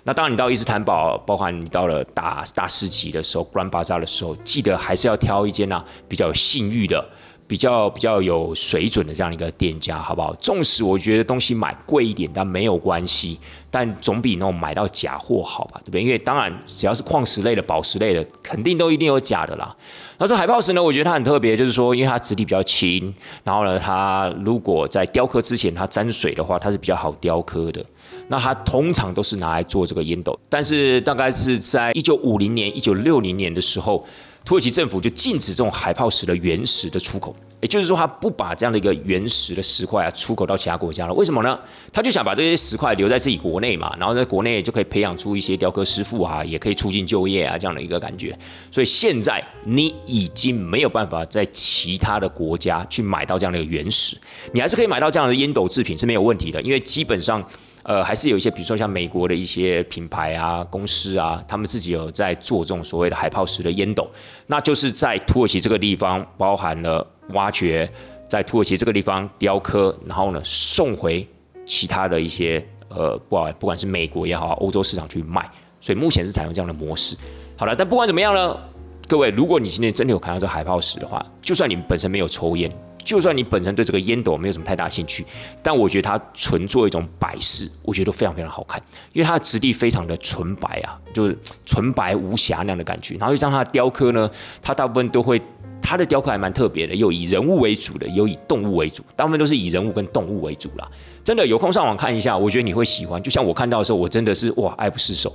那当然，你到伊斯坦堡，包含你到了大大市集的时候，Grand Bazaar 的时候，记得还是要挑一间呢比较有信誉的。比较比较有水准的这样一个店家，好不好？纵使我觉得东西买贵一点，但没有关系，但总比那种买到假货好吧，对不对？因为当然，只要是矿石类的、宝石类的，肯定都一定有假的啦。那这海豹石呢？我觉得它很特别，就是说，因为它质地比较轻，然后呢，它如果在雕刻之前它沾水的话，它是比较好雕刻的。那它通常都是拿来做这个烟斗，但是大概是在一九五零年、一九六零年的时候。土耳其政府就禁止这种海泡石的原石的出口，也就是说，他不把这样的一个原石的石块啊出口到其他国家了。为什么呢？他就想把这些石块留在自己国内嘛，然后在国内就可以培养出一些雕刻师傅啊，也可以促进就业啊，这样的一个感觉。所以现在你已经没有办法在其他的国家去买到这样的一个原石，你还是可以买到这样的烟斗制品是没有问题的，因为基本上。呃，还是有一些，比如说像美国的一些品牌啊、公司啊，他们自己有在做这种所谓的海泡石的烟斗，那就是在土耳其这个地方包含了挖掘，在土耳其这个地方雕刻，然后呢送回其他的一些呃，不管不管是美国也好，欧洲市场去卖，所以目前是采用这样的模式。好了，但不管怎么样呢，各位，如果你今天真的有看到这海泡石的话，就算你本身没有抽烟。就算你本身对这个烟斗没有什么太大兴趣，但我觉得它纯做一种摆饰，我觉得都非常非常好看，因为它的质地非常的纯白啊，就是纯白无瑕那样的感觉。然后像它的雕刻呢，它大部分都会，它的雕刻还蛮特别的，有以人物为主的，有以动物为主，大部分都是以人物跟动物为主啦。真的有空上网看一下，我觉得你会喜欢。就像我看到的时候，我真的是哇爱不释手。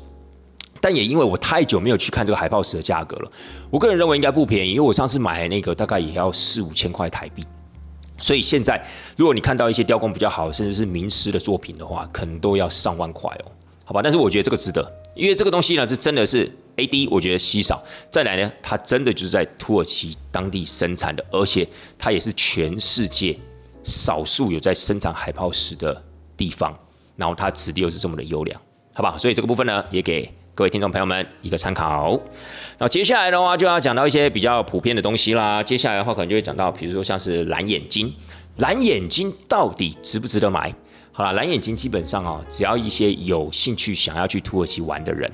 但也因为我太久没有去看这个海豹石的价格了，我个人认为应该不便宜，因为我上次买的那个大概也要四五千块台币。所以现在，如果你看到一些雕工比较好，甚至是名师的作品的话，可能都要上万块哦，好吧？但是我觉得这个值得，因为这个东西呢，是真的是 A D，我觉得稀少。再来呢，它真的就是在土耳其当地生产的，而且它也是全世界少数有在生产海泡石的地方，然后它质地又是这么的优良，好吧？所以这个部分呢，也给。各位听众朋友们，一个参考。那接下来的话，就要讲到一些比较普遍的东西啦。接下来的话，可能就会讲到，比如说像是蓝眼睛，蓝眼睛到底值不值得买？好了，蓝眼睛基本上哦，只要一些有兴趣想要去土耳其玩的人，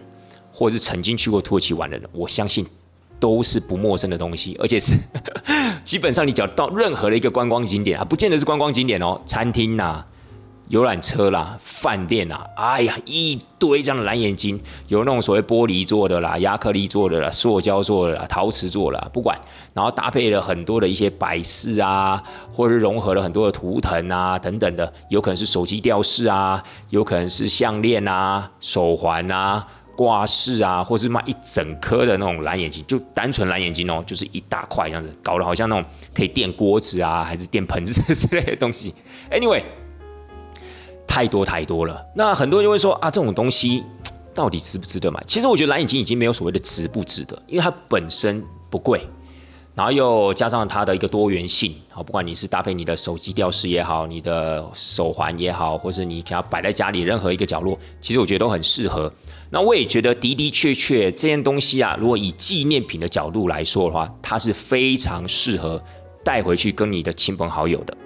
或者是曾经去过土耳其玩的人，我相信都是不陌生的东西，而且是 <laughs> 基本上你只要到任何的一个观光景点啊，不见得是观光景点哦，餐厅呐。游览车啦，饭店啊，哎呀，一堆这样的蓝眼睛，有那种所谓玻璃做的啦，亚克力做的啦，塑胶做的啦，陶瓷做的啦，不管，然后搭配了很多的一些摆饰啊，或者是融合了很多的图腾啊等等的，有可能是手机吊饰啊，有可能是项链啊、手环啊、挂饰啊，或是卖一整颗的那种蓝眼睛，就单纯蓝眼睛哦，就是一大块这样子，搞得好像那种可以垫锅子啊，还是垫盆子之类的东西。Anyway，太多太多了。那很多人就会说啊，这种东西 <tsk> 到底值不值得买？其实我觉得蓝眼睛已经没有所谓的值不值得，因为它本身不贵。然后又加上它的一个多元性，好，不管你是搭配你的手机吊饰也好，你的手环也好，或是你想要摆在家里任何一个角落，其实我觉得都很适合。那我也觉得的的确确这件东西啊，如果以纪念品的角度来说的话，它是非常适合带回去跟你的亲朋好友的。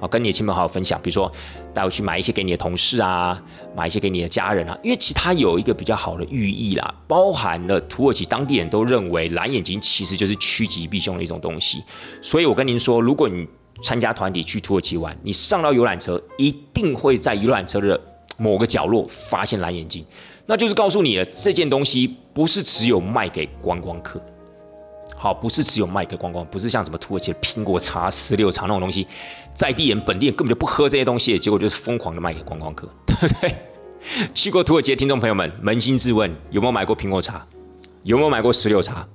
好，跟你的亲朋好友分享，比如说带回去买一些给你的同事啊，买一些给你的家人啊，因为其他有一个比较好的寓意啦，包含了土耳其当地人都认为蓝眼睛其实就是趋吉避凶的一种东西，所以我跟您说，如果你参加团体去土耳其玩，你上到游览车，一定会在游览车的某个角落发现蓝眼睛，那就是告诉你了，这件东西不是只有卖给观光客。好，不是只有卖给观光，不是像什么土耳其苹果茶、石榴茶那种东西，在地人、本地人根本就不喝这些东西，结果就是疯狂的卖给观光客，<laughs> 对不对？<laughs> 去过土耳其的听众朋友们，扪心自问，有没有买过苹果茶？有没有买过石榴茶？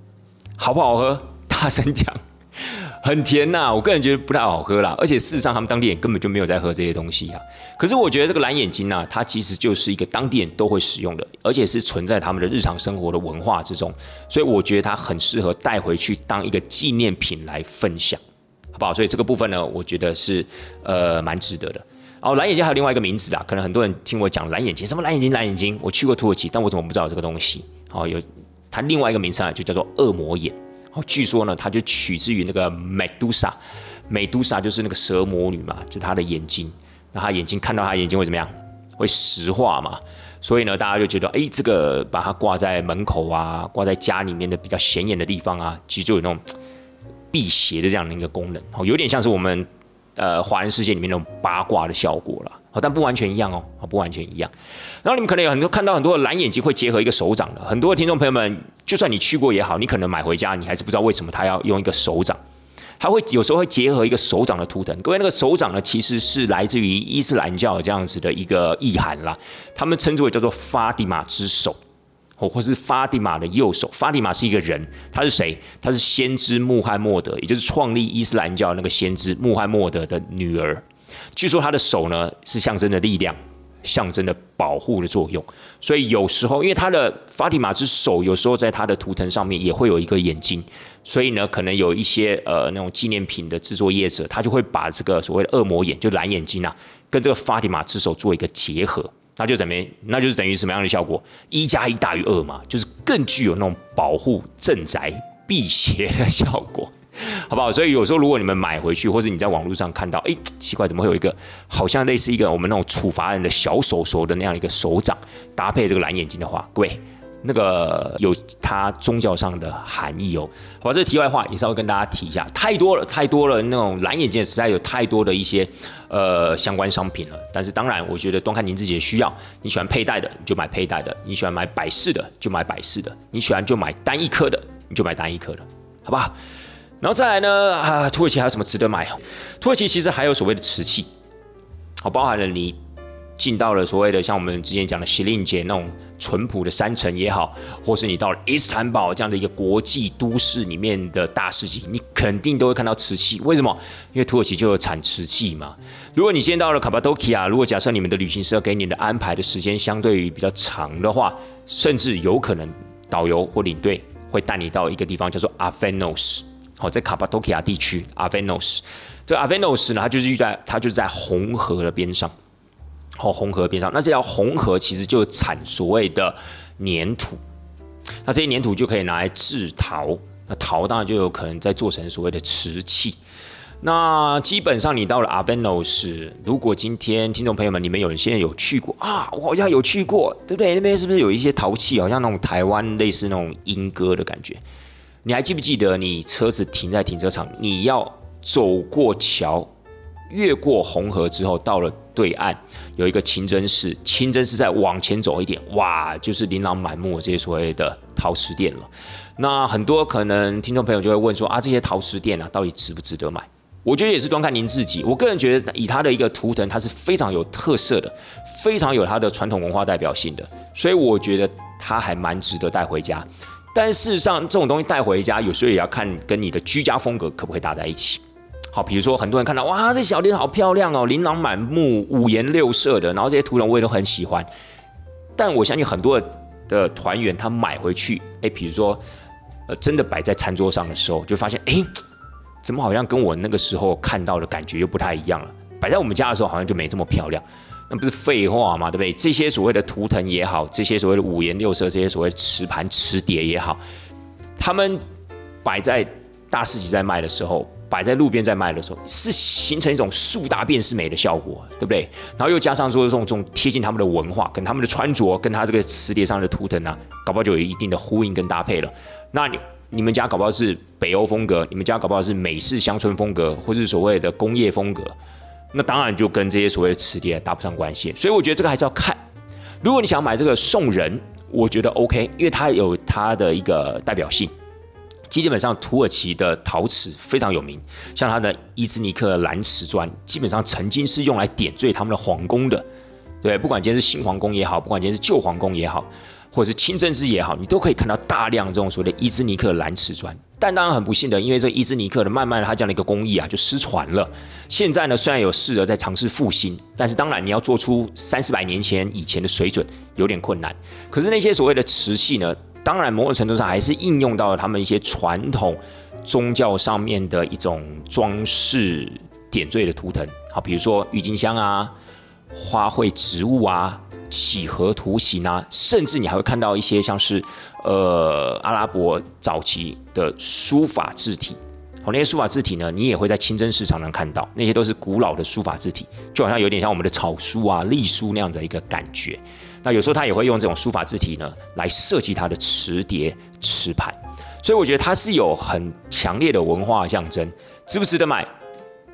好不好喝？大声讲。很甜呐，我个人觉得不太好喝啦，而且事实上他们当地人根本就没有在喝这些东西啊。可是我觉得这个蓝眼睛呢，它其实就是一个当地人都会使用的，而且是存在他们的日常生活的文化之中，所以我觉得它很适合带回去当一个纪念品来分享，好不好？所以这个部分呢，我觉得是呃蛮值得的。哦，蓝眼睛还有另外一个名字啊，可能很多人听我讲蓝眼睛，什么蓝眼睛？蓝眼睛？我去过土耳其，但我怎么不知道这个东西？哦，有它另外一个名称啊，就叫做恶魔眼。哦，据说呢，它就取自于那个美杜莎，美杜莎就是那个蛇魔女嘛，就她的眼睛，那她眼睛看到她眼睛会怎么样？会石化嘛？所以呢，大家就觉得，哎，这个把它挂在门口啊，挂在家里面的比较显眼的地方啊，其实就有那种辟邪的这样的一个功能，哦，有点像是我们呃华人世界里面那种八卦的效果了。好，但不完全一样哦，不完全一样。然后你们可能有很多看到很多蓝眼睛会结合一个手掌的，很多的听众朋友们，就算你去过也好，你可能买回家，你还是不知道为什么他要用一个手掌，他会有时候会结合一个手掌的图腾。各位，那个手掌呢，其实是来自于伊斯兰教这样子的一个意涵啦，他们称之为叫做法蒂玛之手，或或是法蒂玛的右手。法蒂玛是一个人，他是谁？他是先知穆罕默德，也就是创立伊斯兰教那个先知穆罕默德的女儿。据说他的手呢是象征的力量，象征的保护的作用，所以有时候因为他的法蒂玛之手，有时候在他的图腾上面也会有一个眼睛，所以呢，可能有一些呃那种纪念品的制作业者，他就会把这个所谓的恶魔眼，就蓝眼睛啊，跟这个法蒂玛之手做一个结合，那就怎么，那就是等于什么样的效果？一加一大于二嘛，就是更具有那种保护镇宅辟邪的效果。<laughs> 好不好？所以有时候如果你们买回去，或者你在网络上看到，哎，奇怪，怎么会有一个好像类似一个我们那种处罚人的小手手的那样一个手掌，搭配这个蓝眼睛的话，各位，那个有它宗教上的含义哦。好吧，这题外话也稍微跟大家提一下，太多了，太多了，那种蓝眼睛实在有太多的一些呃相关商品了。但是当然，我觉得端看您自己的需要，你喜欢佩戴的你就买佩戴的，你喜欢买百饰的就买百饰的，你喜欢就买单一颗的你就买单一颗的，好不好？然后再来呢啊，土耳其还有什么值得买？土耳其其实还有所谓的瓷器，好，包含了你进到了所谓的像我们之前讲的锡林节那种淳朴的山城也好，或是你到了伊斯坦堡这样的一个国际都市里面的大市集，你肯定都会看到瓷器。为什么？因为土耳其就有产瓷器嘛。如果你先到了卡巴多奇亚，如果假设你们的旅行社给你的安排的时间相对于比较长的话，甚至有可能导游或领队会带你到一个地方叫做阿菲诺斯。哦，在卡巴多奇亚地区，阿菲诺斯，这个阿菲诺斯呢，它就是在它就是在红河的边上，哦，红河边上，那这条红河其实就产所谓的粘土，那这些粘土就可以拿来制陶，那陶当然就有可能再做成所谓的瓷器。那基本上你到了阿菲诺斯，如果今天听众朋友们你们有人现在有去过啊，我好像有去过，对不对？那边是不是有一些陶器，好像那种台湾类似那种莺歌的感觉？你还记不记得，你车子停在停车场，你要走过桥，越过红河之后，到了对岸有一个清真寺，清真寺再往前走一点，哇，就是琳琅满目这些所谓的陶瓷店了。那很多可能听众朋友就会问说啊，这些陶瓷店啊，到底值不值得买？我觉得也是端看您自己。我个人觉得，以它的一个图腾，它是非常有特色的，非常有它的传统文化代表性的，所以我觉得它还蛮值得带回家。但事实上，这种东西带回家，有时候也要看跟你的居家风格可不可以搭在一起。好，比如说很多人看到哇，这小店好漂亮哦，琳琅满目，五颜六色的，然后这些图腾我也都很喜欢。但我相信很多的团员他买回去，哎，比如说，真的摆在餐桌上的时候，就发现哎。怎么好像跟我那个时候看到的感觉又不太一样了？摆在我们家的时候好像就没这么漂亮，那不是废话吗？对不对？这些所谓的图腾也好，这些所谓的五颜六色，这些所谓的瓷盘磁碟也好，他们摆在大市集在卖的时候，摆在路边在卖的时候，是形成一种数大便是美的效果，对不对？然后又加上说这种这种贴近他们的文化，跟他们的穿着，跟他这个磁碟上的图腾啊，搞不好就有一定的呼应跟搭配了。那你。你们家搞不好是北欧风格，你们家搞不好是美式乡村风格，或是所谓的工业风格，那当然就跟这些所谓的磁碟搭不上关系。所以我觉得这个还是要看。如果你想买这个送人，我觉得 OK，因为它有它的一个代表性。基本上土耳其的陶瓷非常有名，像它的伊兹尼克蓝瓷砖，基本上曾经是用来点缀他们的皇宫的。对，不管今天是新皇宫也好，不管今天是旧皇宫也好。或者是清真寺也好，你都可以看到大量这种所谓的伊兹尼克蓝瓷砖。但当然很不幸的，因为这伊兹尼克的慢慢的它这样的一个工艺啊就失传了。现在呢，虽然有试着在尝试复兴，但是当然你要做出三四百年前以前的水准有点困难。可是那些所谓的瓷器呢，当然某种程度上还是应用到了他们一些传统宗教上面的一种装饰点缀的图腾。好，比如说郁金香啊、花卉植物啊。几何图形啊，甚至你还会看到一些像是，呃，阿拉伯早期的书法字体。好，那些书法字体呢，你也会在清真寺常常看到，那些都是古老的书法字体，就好像有点像我们的草书啊、隶书那样的一个感觉。那有时候他也会用这种书法字体呢，来设计它的瓷碟、瓷盘。所以我觉得它是有很强烈的文化象征，值不值得买？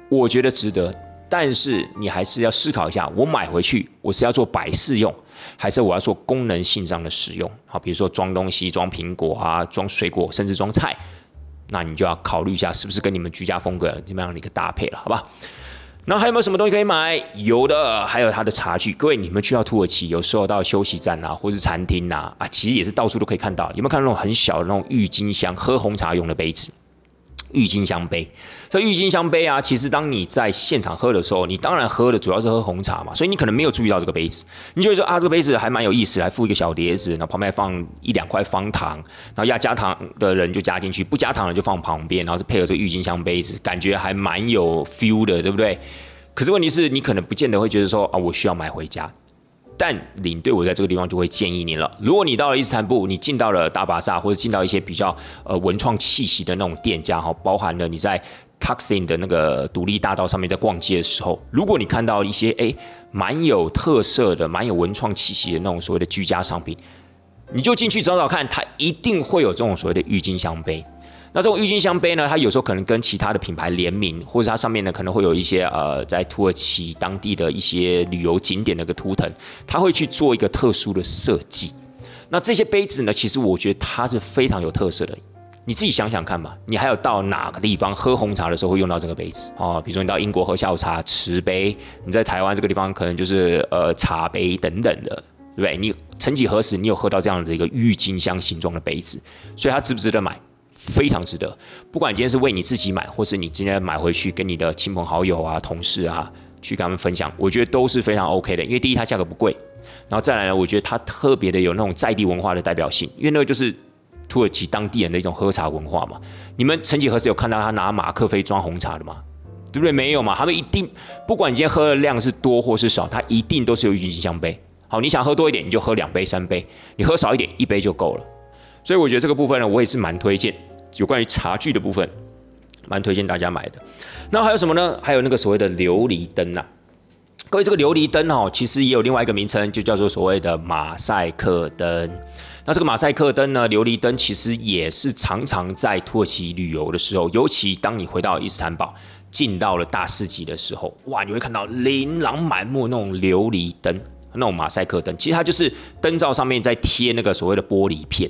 我觉得值得。但是你还是要思考一下，我买回去我是要做摆饰用，还是我要做功能性上的使用？好，比如说装东西、装苹果啊、装水果，甚至装菜，那你就要考虑一下是不是跟你们居家风格这么样的一个搭配了，好吧？那还有没有什么东西可以买？有的，还有它的茶具。各位，你们去到土耳其，有时候到休息站啊，或是餐厅呐，啊，其实也是到处都可以看到。有没有看到那种很小的那种郁金香喝红茶用的杯子？郁金香杯，这郁金香杯啊，其实当你在现场喝的时候，你当然喝的主要是喝红茶嘛，所以你可能没有注意到这个杯子。你就会说啊，这个杯子还蛮有意思，还附一个小碟子，然后旁边放一两块方糖，然后要加糖的人就加进去，不加糖的就放旁边，然后是配合这个郁金香杯子，感觉还蛮有 feel 的，对不对？可是问题是你可能不见得会觉得说啊，我需要买回家。但领队我在这个地方就会建议你了。如果你到了伊斯坦布，你进到了大巴萨，或者进到一些比较呃文创气息的那种店家哈，包含了你在 Taksim 的那个独立大道上面在逛街的时候，如果你看到一些哎蛮有特色的、蛮有文创气息的那种所谓的居家商品，你就进去找找看，它一定会有这种所谓的郁金香杯。那这种郁金香杯呢？它有时候可能跟其他的品牌联名，或者它上面呢可能会有一些呃，在土耳其当地的一些旅游景点的一个图腾，它会去做一个特殊的设计。那这些杯子呢，其实我觉得它是非常有特色的。你自己想想看吧，你还有到哪个地方喝红茶的时候会用到这个杯子哦？比如说你到英国喝下午茶，瓷杯；你在台湾这个地方可能就是呃茶杯等等的，对不对？你曾几何时你有喝到这样的一个郁金香形状的杯子？所以它值不值得买？非常值得，不管今天是为你自己买，或是你今天买回去跟你的亲朋好友啊、同事啊去跟他们分享，我觉得都是非常 OK 的。因为第一，它价格不贵，然后再来呢，我觉得它特别的有那种在地文化的代表性，因为那个就是土耳其当地人的一种喝茶文化嘛。你们曾几何时有看到他拿马克杯装红茶的吗？对不对？没有嘛？他们一定不管你今天喝的量是多或是少，他一定都是有郁金香杯。好，你想喝多一点，你就喝两杯、三杯；你喝少一点，一杯就够了。所以我觉得这个部分呢，我也是蛮推荐。有关于茶具的部分，蛮推荐大家买的。那还有什么呢？还有那个所谓的琉璃灯呐。各位，这个琉璃灯哦，其实也有另外一个名称，就叫做所谓的马赛克灯。那这个马赛克灯呢，琉璃灯其实也是常常在土耳其旅游的时候，尤其当你回到伊斯坦堡，进到了大市集的时候，哇，你会看到琳琅满目那种琉璃灯，那种马赛克灯。其实它就是灯罩上面在贴那个所谓的玻璃片。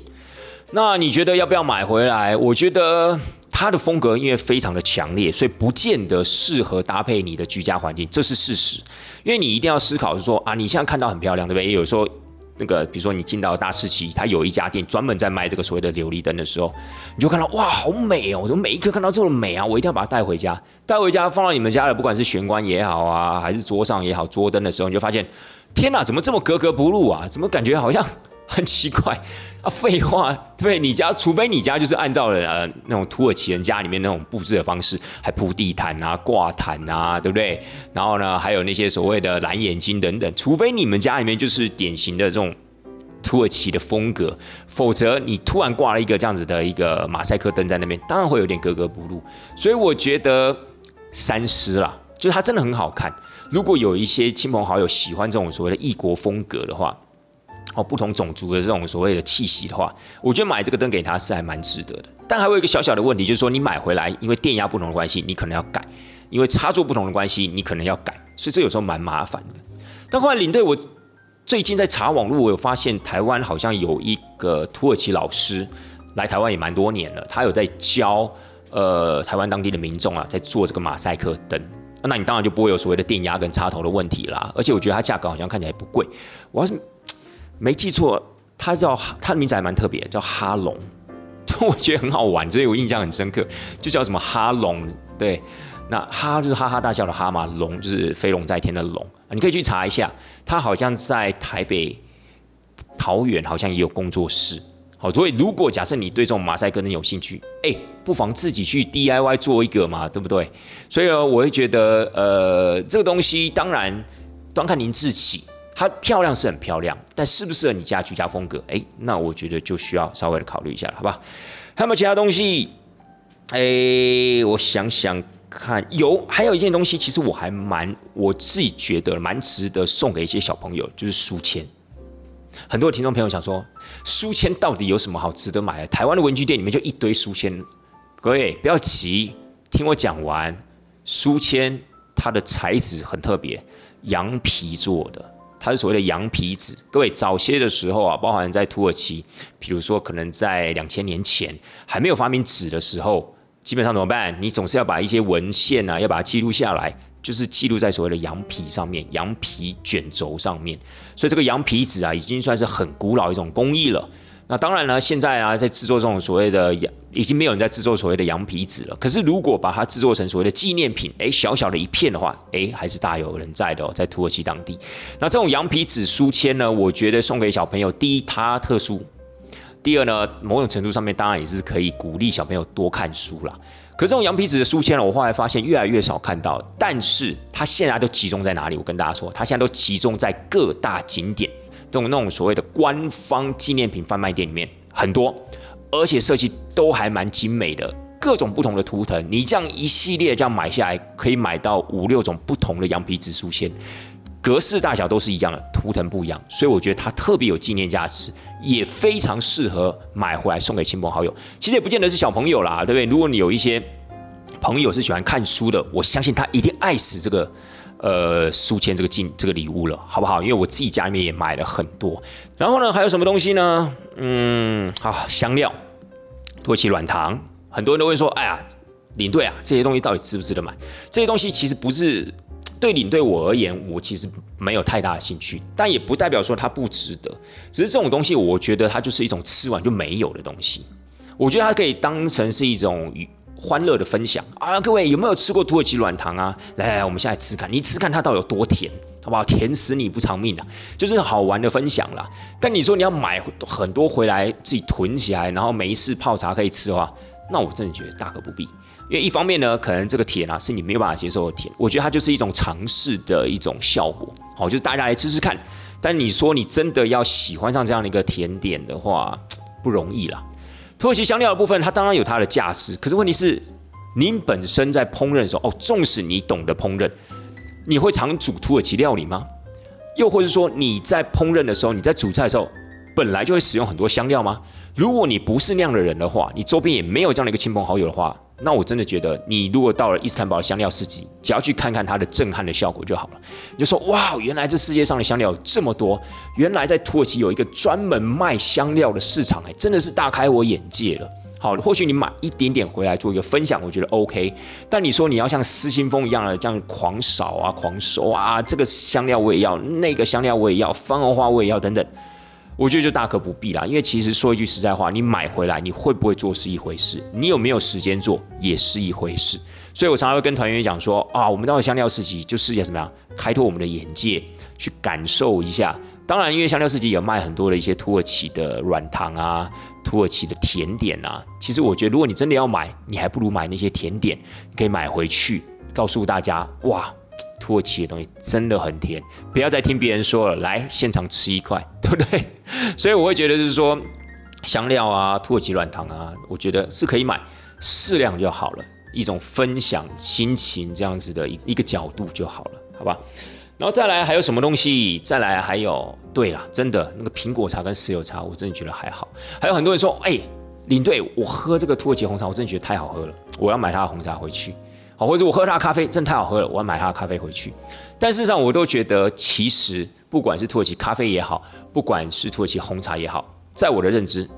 那你觉得要不要买回来？我觉得它的风格因为非常的强烈，所以不见得适合搭配你的居家环境，这是事实。因为你一定要思考是说啊，你现在看到很漂亮，对不对？也有时候那个，比如说你进到大市集，它有一家店专门在卖这个所谓的琉璃灯的时候，你就看到哇，好美哦！怎么每一颗看到这么美啊？我一定要把它带回家，带回家放到你们家的，不管是玄关也好啊，还是桌上也好，桌灯的时候，你就发现，天哪，怎么这么格格不入啊？怎么感觉好像？很奇怪啊！废话，对你家，除非你家就是按照了呃那种土耳其人家里面那种布置的方式，还铺地毯啊、挂毯啊，对不对？然后呢，还有那些所谓的蓝眼睛等等，除非你们家里面就是典型的这种土耳其的风格，否则你突然挂了一个这样子的一个马赛克灯在那边，当然会有点格格不入。所以我觉得三思啦，就是它真的很好看。如果有一些亲朋好友喜欢这种所谓的异国风格的话，哦，不同种族的这种所谓的气息的话，我觉得买这个灯给他是还蛮值得的。但还有一个小小的问题，就是说你买回来，因为电压不同的关系，你可能要改；因为插座不同的关系，你可能要改。所以这有时候蛮麻烦的。但后来领队，我最近在查网络，我有发现台湾好像有一个土耳其老师来台湾也蛮多年了，他有在教呃台湾当地的民众啊，在做这个马赛克灯。那你当然就不会有所谓的电压跟插头的问题啦。而且我觉得它价格好像看起来不贵。我要是没记错，他叫他的名字还蛮特别，叫哈龙，<laughs> 我觉得很好玩，所以我印象很深刻，就叫什么哈龙。对，那哈就是哈哈大笑的哈嘛，龙就是飞龙在天的龙。你可以去查一下，他好像在台北、桃园好像也有工作室。好，所以如果假设你对这种马赛克灯有兴趣，哎，不妨自己去 DIY 做一个嘛，对不对？所以呢，我会觉得，呃，这个东西当然端看您自己。它漂亮是很漂亮，但适不适合你家居家风格？哎，那我觉得就需要稍微的考虑一下了，好吧？还有没有其他东西？哎，我想想看，有，还有一件东西，其实我还蛮我自己觉得蛮值得送给一些小朋友，就是书签。很多听众朋友想说，书签到底有什么好值得买的？台湾的文具店里面就一堆书签，各位不要急，听我讲完。书签它的材质很特别，羊皮做的。它是所谓的羊皮纸，各位早些的时候啊，包含在土耳其，比如说可能在两千年前还没有发明纸的时候，基本上怎么办？你总是要把一些文献啊，要把它记录下来，就是记录在所谓的羊皮上面，羊皮卷轴上面。所以这个羊皮纸啊，已经算是很古老一种工艺了。那当然呢，现在啊，在制作这种所谓的羊，已经没有人在制作所谓的羊皮纸了。可是如果把它制作成所谓的纪念品，哎，小小的一片的话，哎，还是大有人在的哦，在土耳其当地。那这种羊皮纸书签呢，我觉得送给小朋友，第一它特殊，第二呢，某种程度上面当然也是可以鼓励小朋友多看书啦。可这种羊皮纸的书签呢，我后来发现越来越少看到，但是它现在都集中在哪里？我跟大家说，它现在都集中在各大景点。这种那种所谓的官方纪念品贩卖店里面很多，而且设计都还蛮精美的，各种不同的图腾。你这样一系列这样买下来，可以买到五六种不同的羊皮纸书签，格式大小都是一样的，图腾不一样，所以我觉得它特别有纪念价值，也非常适合买回来送给亲朋好友。其实也不见得是小朋友啦，对不对？如果你有一些朋友是喜欢看书的，我相信他一定爱死这个。呃，书签这个进这个礼物了，好不好？因为我自己家里面也买了很多。然后呢，还有什么东西呢？嗯，好，香料、土耳其软糖，很多人都会说：“哎呀，领队啊，这些东西到底值不值得买？”这些东西其实不是对领队我而言，我其实没有太大的兴趣，但也不代表说它不值得。只是这种东西，我觉得它就是一种吃完就没有的东西。我觉得它可以当成是一种。欢乐的分享啊！各位有没有吃过土耳其软糖啊？来来来，我们现在吃看，你吃看它到底有多甜，好不好？甜死你不偿命啊！就是好玩的分享啦。但你说你要买很多回来自己囤起来，然后没事泡茶可以吃的话，那我真的觉得大可不必。因为一方面呢，可能这个甜啊是你没有办法接受的甜，我觉得它就是一种尝试的一种效果。好，就是大家来吃吃看。但你说你真的要喜欢上这样的一个甜点的话，不容易啦。土耳其香料的部分，它当然有它的价值，可是问题是，您本身在烹饪的时候，哦，纵使你懂得烹饪，你会常煮土耳其料理吗？又或者说你在烹饪的时候，你在煮菜的时候，本来就会使用很多香料吗？如果你不是那样的人的话，你周边也没有这样的一个亲朋好友的话。那我真的觉得，你如果到了伊斯坦堡的香料市集，只要去看看它的震撼的效果就好了。你就说，哇，原来这世界上的香料有这么多，原来在土耳其有一个专门卖香料的市场，哎，真的是大开我眼界了。好，或许你买一点点回来做一个分享，我觉得 OK。但你说你要像失心疯一样的这样狂扫啊、狂收啊，这个香料我也要，那个香料我也要，番红花我也要，等等。我觉得就大可不必啦，因为其实说一句实在话，你买回来你会不会做是一回事，你有没有时间做也是一回事。所以我常常会跟团员讲说啊，我们到香料市集就试一下怎么样，开拓我们的眼界，去感受一下。当然，因为香料市集有卖很多的一些土耳其的软糖啊，土耳其的甜点啊。其实我觉得，如果你真的要买，你还不如买那些甜点，可以买回去，告诉大家哇。土耳其的东西真的很甜，不要再听别人说了，来现场吃一块，<laughs> 对不对？所以我会觉得就是说，香料啊，土耳其软糖啊，我觉得是可以买，适量就好了，一种分享心情这样子的一一个角度就好了，好吧？然后再来还有什么东西？再来还有，对了，真的那个苹果茶跟石榴茶，我真的觉得还好。还有很多人说，哎，领队，我喝这个土耳其红茶，我真的觉得太好喝了，我要买他的红茶回去。好，或者我喝他的咖啡真的太好喝了，我要买他的咖啡回去。但事实上，我都觉得其实不管是土耳其咖啡也好，不管是土耳其红茶也好，在我的认知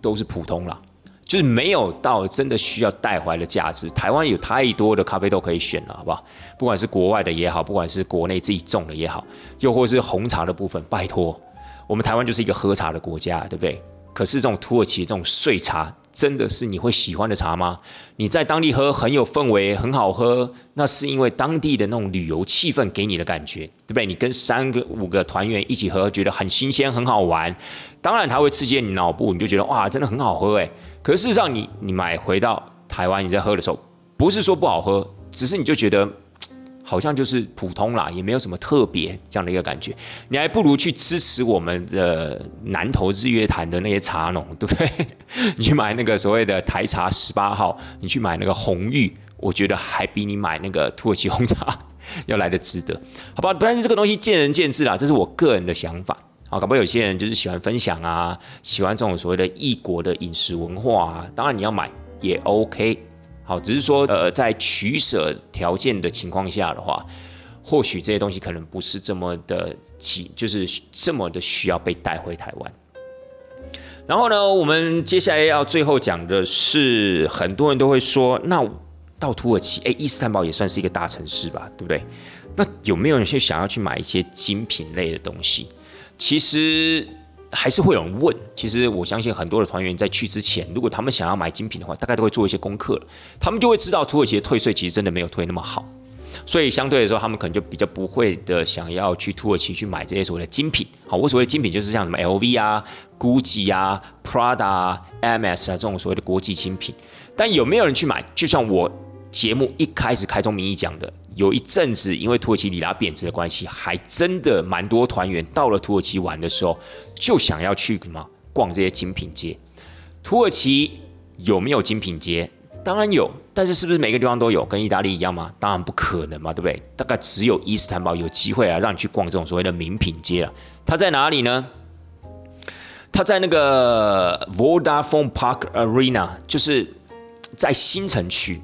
都是普通啦，就是没有到真的需要带回来的价值。台湾有太多的咖啡豆可以选了，好不好？不管是国外的也好，不管是国内自己种的也好，又或是红茶的部分，拜托，我们台湾就是一个喝茶的国家，对不对？可是这种土耳其这种碎茶。真的是你会喜欢的茶吗？你在当地喝很有氛围，很好喝，那是因为当地的那种旅游气氛给你的感觉，对不对？你跟三个五个团员一起喝，觉得很新鲜，很好玩。当然，它会刺激你脑部，你就觉得哇，真的很好喝诶。可是事实上，你你买回到台湾，你在喝的时候，不是说不好喝，只是你就觉得。好像就是普通啦，也没有什么特别这样的一个感觉。你还不如去支持我们的南投日月潭的那些茶农，对不对？<laughs> 你去买那个所谓的台茶十八号，你去买那个红玉，我觉得还比你买那个土耳其红茶 <laughs> 要来的值得，好吧？但是这个东西见仁见智啦，这是我个人的想法。好，搞不好有些人就是喜欢分享啊，喜欢这种所谓的异国的饮食文化啊，当然你要买也 OK。好，只是说，呃，在取舍条件的情况下的话，或许这些东西可能不是这么的急，就是这么的需要被带回台湾。然后呢，我们接下来要最后讲的是，很多人都会说，那到土耳其，哎，伊斯坦堡也算是一个大城市吧，对不对？那有没有人去想要去买一些精品类的东西？其实。还是会有人问，其实我相信很多的团员在去之前，如果他们想要买精品的话，大概都会做一些功课了。他们就会知道土耳其的退税其实真的没有退那么好，所以相对来说，他们可能就比较不会的想要去土耳其去买这些所谓的精品。好，我所谓的精品就是像什么 LV 啊、GUCCI 啊、Prada 啊、MS 啊这种所谓的国际精品。但有没有人去买？就像我节目一开始开宗明义讲的。有一阵子，因为土耳其里拉贬值的关系，还真的蛮多团员到了土耳其玩的时候，就想要去什么逛这些精品街。土耳其有没有精品街？当然有，但是是不是每个地方都有？跟意大利一样吗？当然不可能嘛，对不对？大概只有伊斯坦堡有机会啊，让你去逛这种所谓的名品街了。它在哪里呢？它在那个 Vodafone Park Arena，就是在新城区。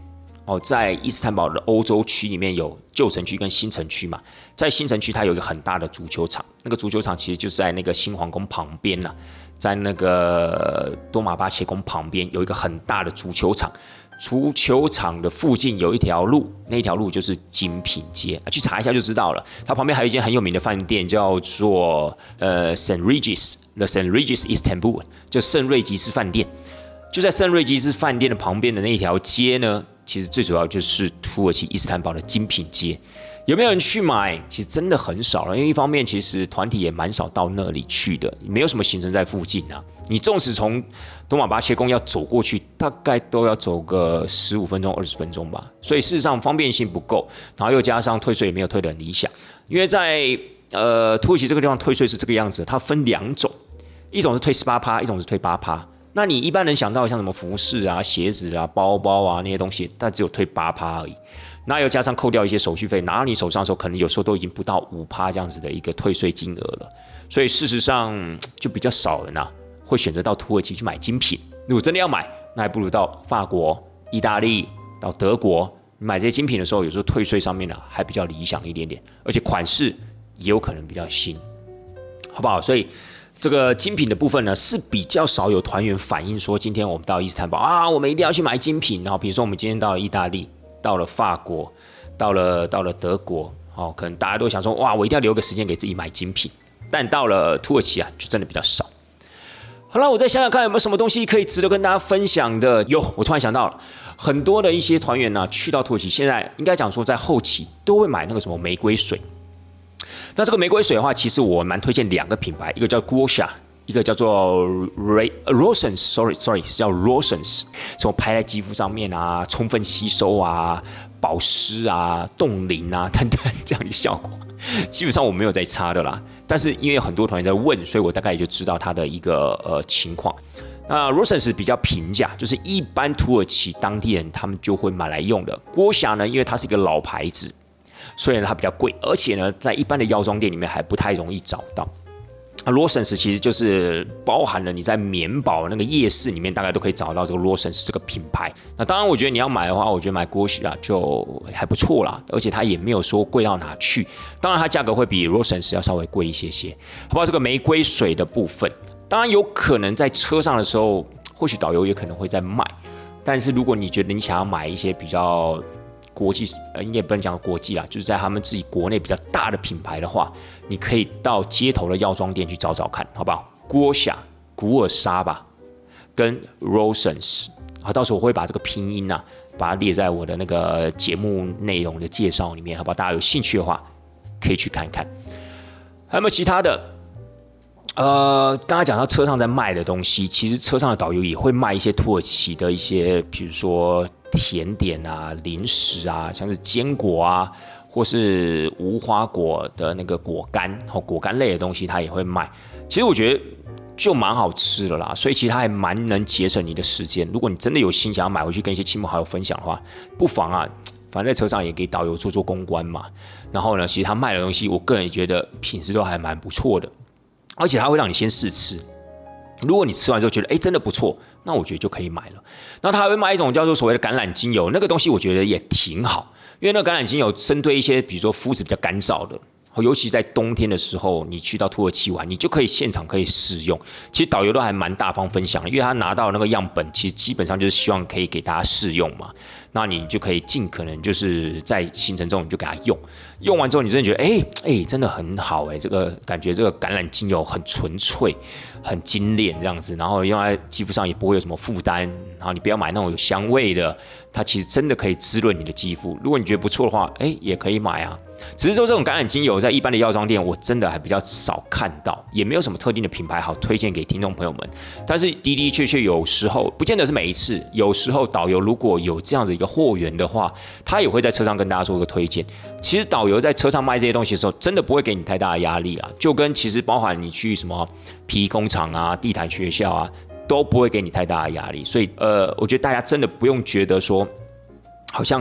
哦，在伊斯坦堡的欧洲区里面有旧城区跟新城区嘛，在新城区它有一个很大的足球场，那个足球场其实就是在那个新皇宫旁边呐，在那个多马巴切宫旁边有一个很大的足球场，足球场的附近有一条路，那条路就是精品街，去查一下就知道了。它旁边还有一间很有名的饭店，叫做呃 Saint Regis，The Saint Regis Istanbul，就圣瑞吉斯饭店，就在圣瑞吉斯饭店的旁边的那条街呢。其实最主要就是土耳其伊斯坦堡的精品街，有没有人去买？其实真的很少了，因为一方面其实团体也蛮少到那里去的，没有什么行程在附近啊。你纵使从多马巴切宫要走过去，大概都要走个十五分钟、二十分钟吧。所以事实上方便性不够，然后又加上退税也没有退的理想。因为在呃土耳其这个地方退税是这个样子，它分两种，一种是退十八趴，一种是退八趴。那你一般能想到像什么服饰啊、鞋子啊、包包啊那些东西，但只有退八趴而已。那又加上扣掉一些手续费，拿到你手上的时候，可能有时候都已经不到五趴这样子的一个退税金额了。所以事实上就比较少人呐会选择到土耳其去买精品。如果真的要买，那还不如到法国、意大利、到德国买这些精品的时候，有时候退税上面呢还比较理想一点点，而且款式也有可能比较新，好不好？所以。这个精品的部分呢，是比较少有团员反映说，今天我们到伊斯坦堡啊，我们一定要去买精品。然后比如说我们今天到了意大利，到了法国，到了到了德国，哦，可能大家都想说，哇，我一定要留个时间给自己买精品。但到了土耳其啊，就真的比较少。好了，我再想想看有没有什么东西可以值得跟大家分享的。有，我突然想到了，很多的一些团员呢，去到土耳其，现在应该讲说在后期都会买那个什么玫瑰水。那这个玫瑰水的话，其实我蛮推荐两个品牌，一个叫 Guosha，一个叫做 Rosens。Sorry，Sorry，是叫 Rosens，什么拍在肌肤上面啊，充分吸收啊，保湿啊，冻龄啊等等这样的效果。基本上我没有在擦的啦，但是因为很多团员在问，所以我大概也就知道它的一个呃情况。那 Rosens 比较平价，就是一般土耳其当地人他们就会买来用的。郭霞呢，因为它是一个老牌子，所以呢它比较贵，而且呢在一般的药妆店里面还不太容易找到。啊，罗森斯其实就是包含了你在棉宝那个夜市里面大概都可以找到这个罗森斯这个品牌。那当然，我觉得你要买的话，我觉得买古希啊就还不错啦，而且它也没有说贵到哪去。当然，它价格会比罗森斯要稍微贵一些些。好不好？这个玫瑰水的部分，当然有可能在车上的时候，或许导游也可能会在卖。但是如果你觉得你想要买一些比较国际呃，应该不能讲国际啦，就是在他们自己国内比较大的品牌的话，你可以到街头的药妆店去找找看，好不好？郭霞、古尔莎吧，跟 Rosens，好，到时候我会把这个拼音呐，把它列在我的那个节目内容的介绍里面，好不好？大家有兴趣的话，可以去看看。还有没有其他的？呃，刚才讲到车上在卖的东西，其实车上的导游也会卖一些土耳其的一些，比如说。甜点啊，零食啊，像是坚果啊，或是无花果的那个果干，或果干类的东西，它也会卖。其实我觉得就蛮好吃的啦，所以其实它还蛮能节省你的时间。如果你真的有心想要买回去跟一些亲朋好友分享的话，不妨啊，反正在车上也给导游做做公关嘛。然后呢，其实他卖的东西，我个人也觉得品质都还蛮不错的，而且他会让你先试吃。如果你吃完之后觉得哎真的不错，那我觉得就可以买了。那他还会卖一种叫做所谓的橄榄精油，那个东西我觉得也挺好，因为那个橄榄精油针对一些比如说肤质比较干燥的，尤其在冬天的时候，你去到土耳其玩，你就可以现场可以试用。其实导游都还蛮大方分享，因为他拿到那个样本，其实基本上就是希望可以给大家试用嘛。那你就可以尽可能就是在行程中你就给他用，用完之后你真的觉得哎哎真的很好哎，这个感觉这个橄榄精油很纯粹。很精炼这样子，然后用在肌肤上也不会有什么负担。然后你不要买那种有香味的，它其实真的可以滋润你的肌肤。如果你觉得不错的话，哎，也可以买啊。只是说这种橄榄精油在一般的药妆店，我真的还比较少看到，也没有什么特定的品牌好推荐给听众朋友们。但是的的确确有时候，不见得是每一次，有时候导游如果有这样子一个货源的话，他也会在车上跟大家做一个推荐。其实导游在车上卖这些东西的时候，真的不会给你太大的压力啊，就跟其实包含你去什么皮工厂啊、地毯学校啊，都不会给你太大的压力。所以呃，我觉得大家真的不用觉得说。好像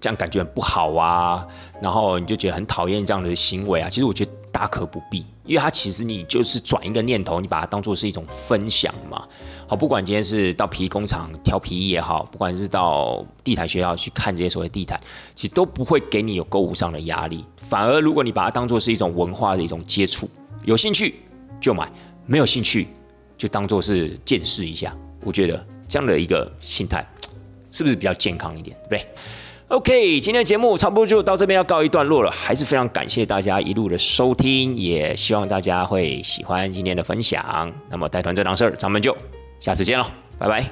这样感觉很不好啊，然后你就觉得很讨厌这样的行为啊。其实我觉得大可不必，因为它其实你就是转一个念头，你把它当做是一种分享嘛。好，不管今天是到皮衣工厂挑皮衣也好，不管是到地毯学校去看这些所谓地毯，其实都不会给你有购物上的压力。反而如果你把它当做是一种文化的一种接触，有兴趣就买，没有兴趣就当做是见识一下。我觉得这样的一个心态。是不是比较健康一点，对不对？OK，今天的节目差不多就到这边要告一段落了，还是非常感谢大家一路的收听，也希望大家会喜欢今天的分享。那么带团这档事儿，咱们就下次见了拜拜。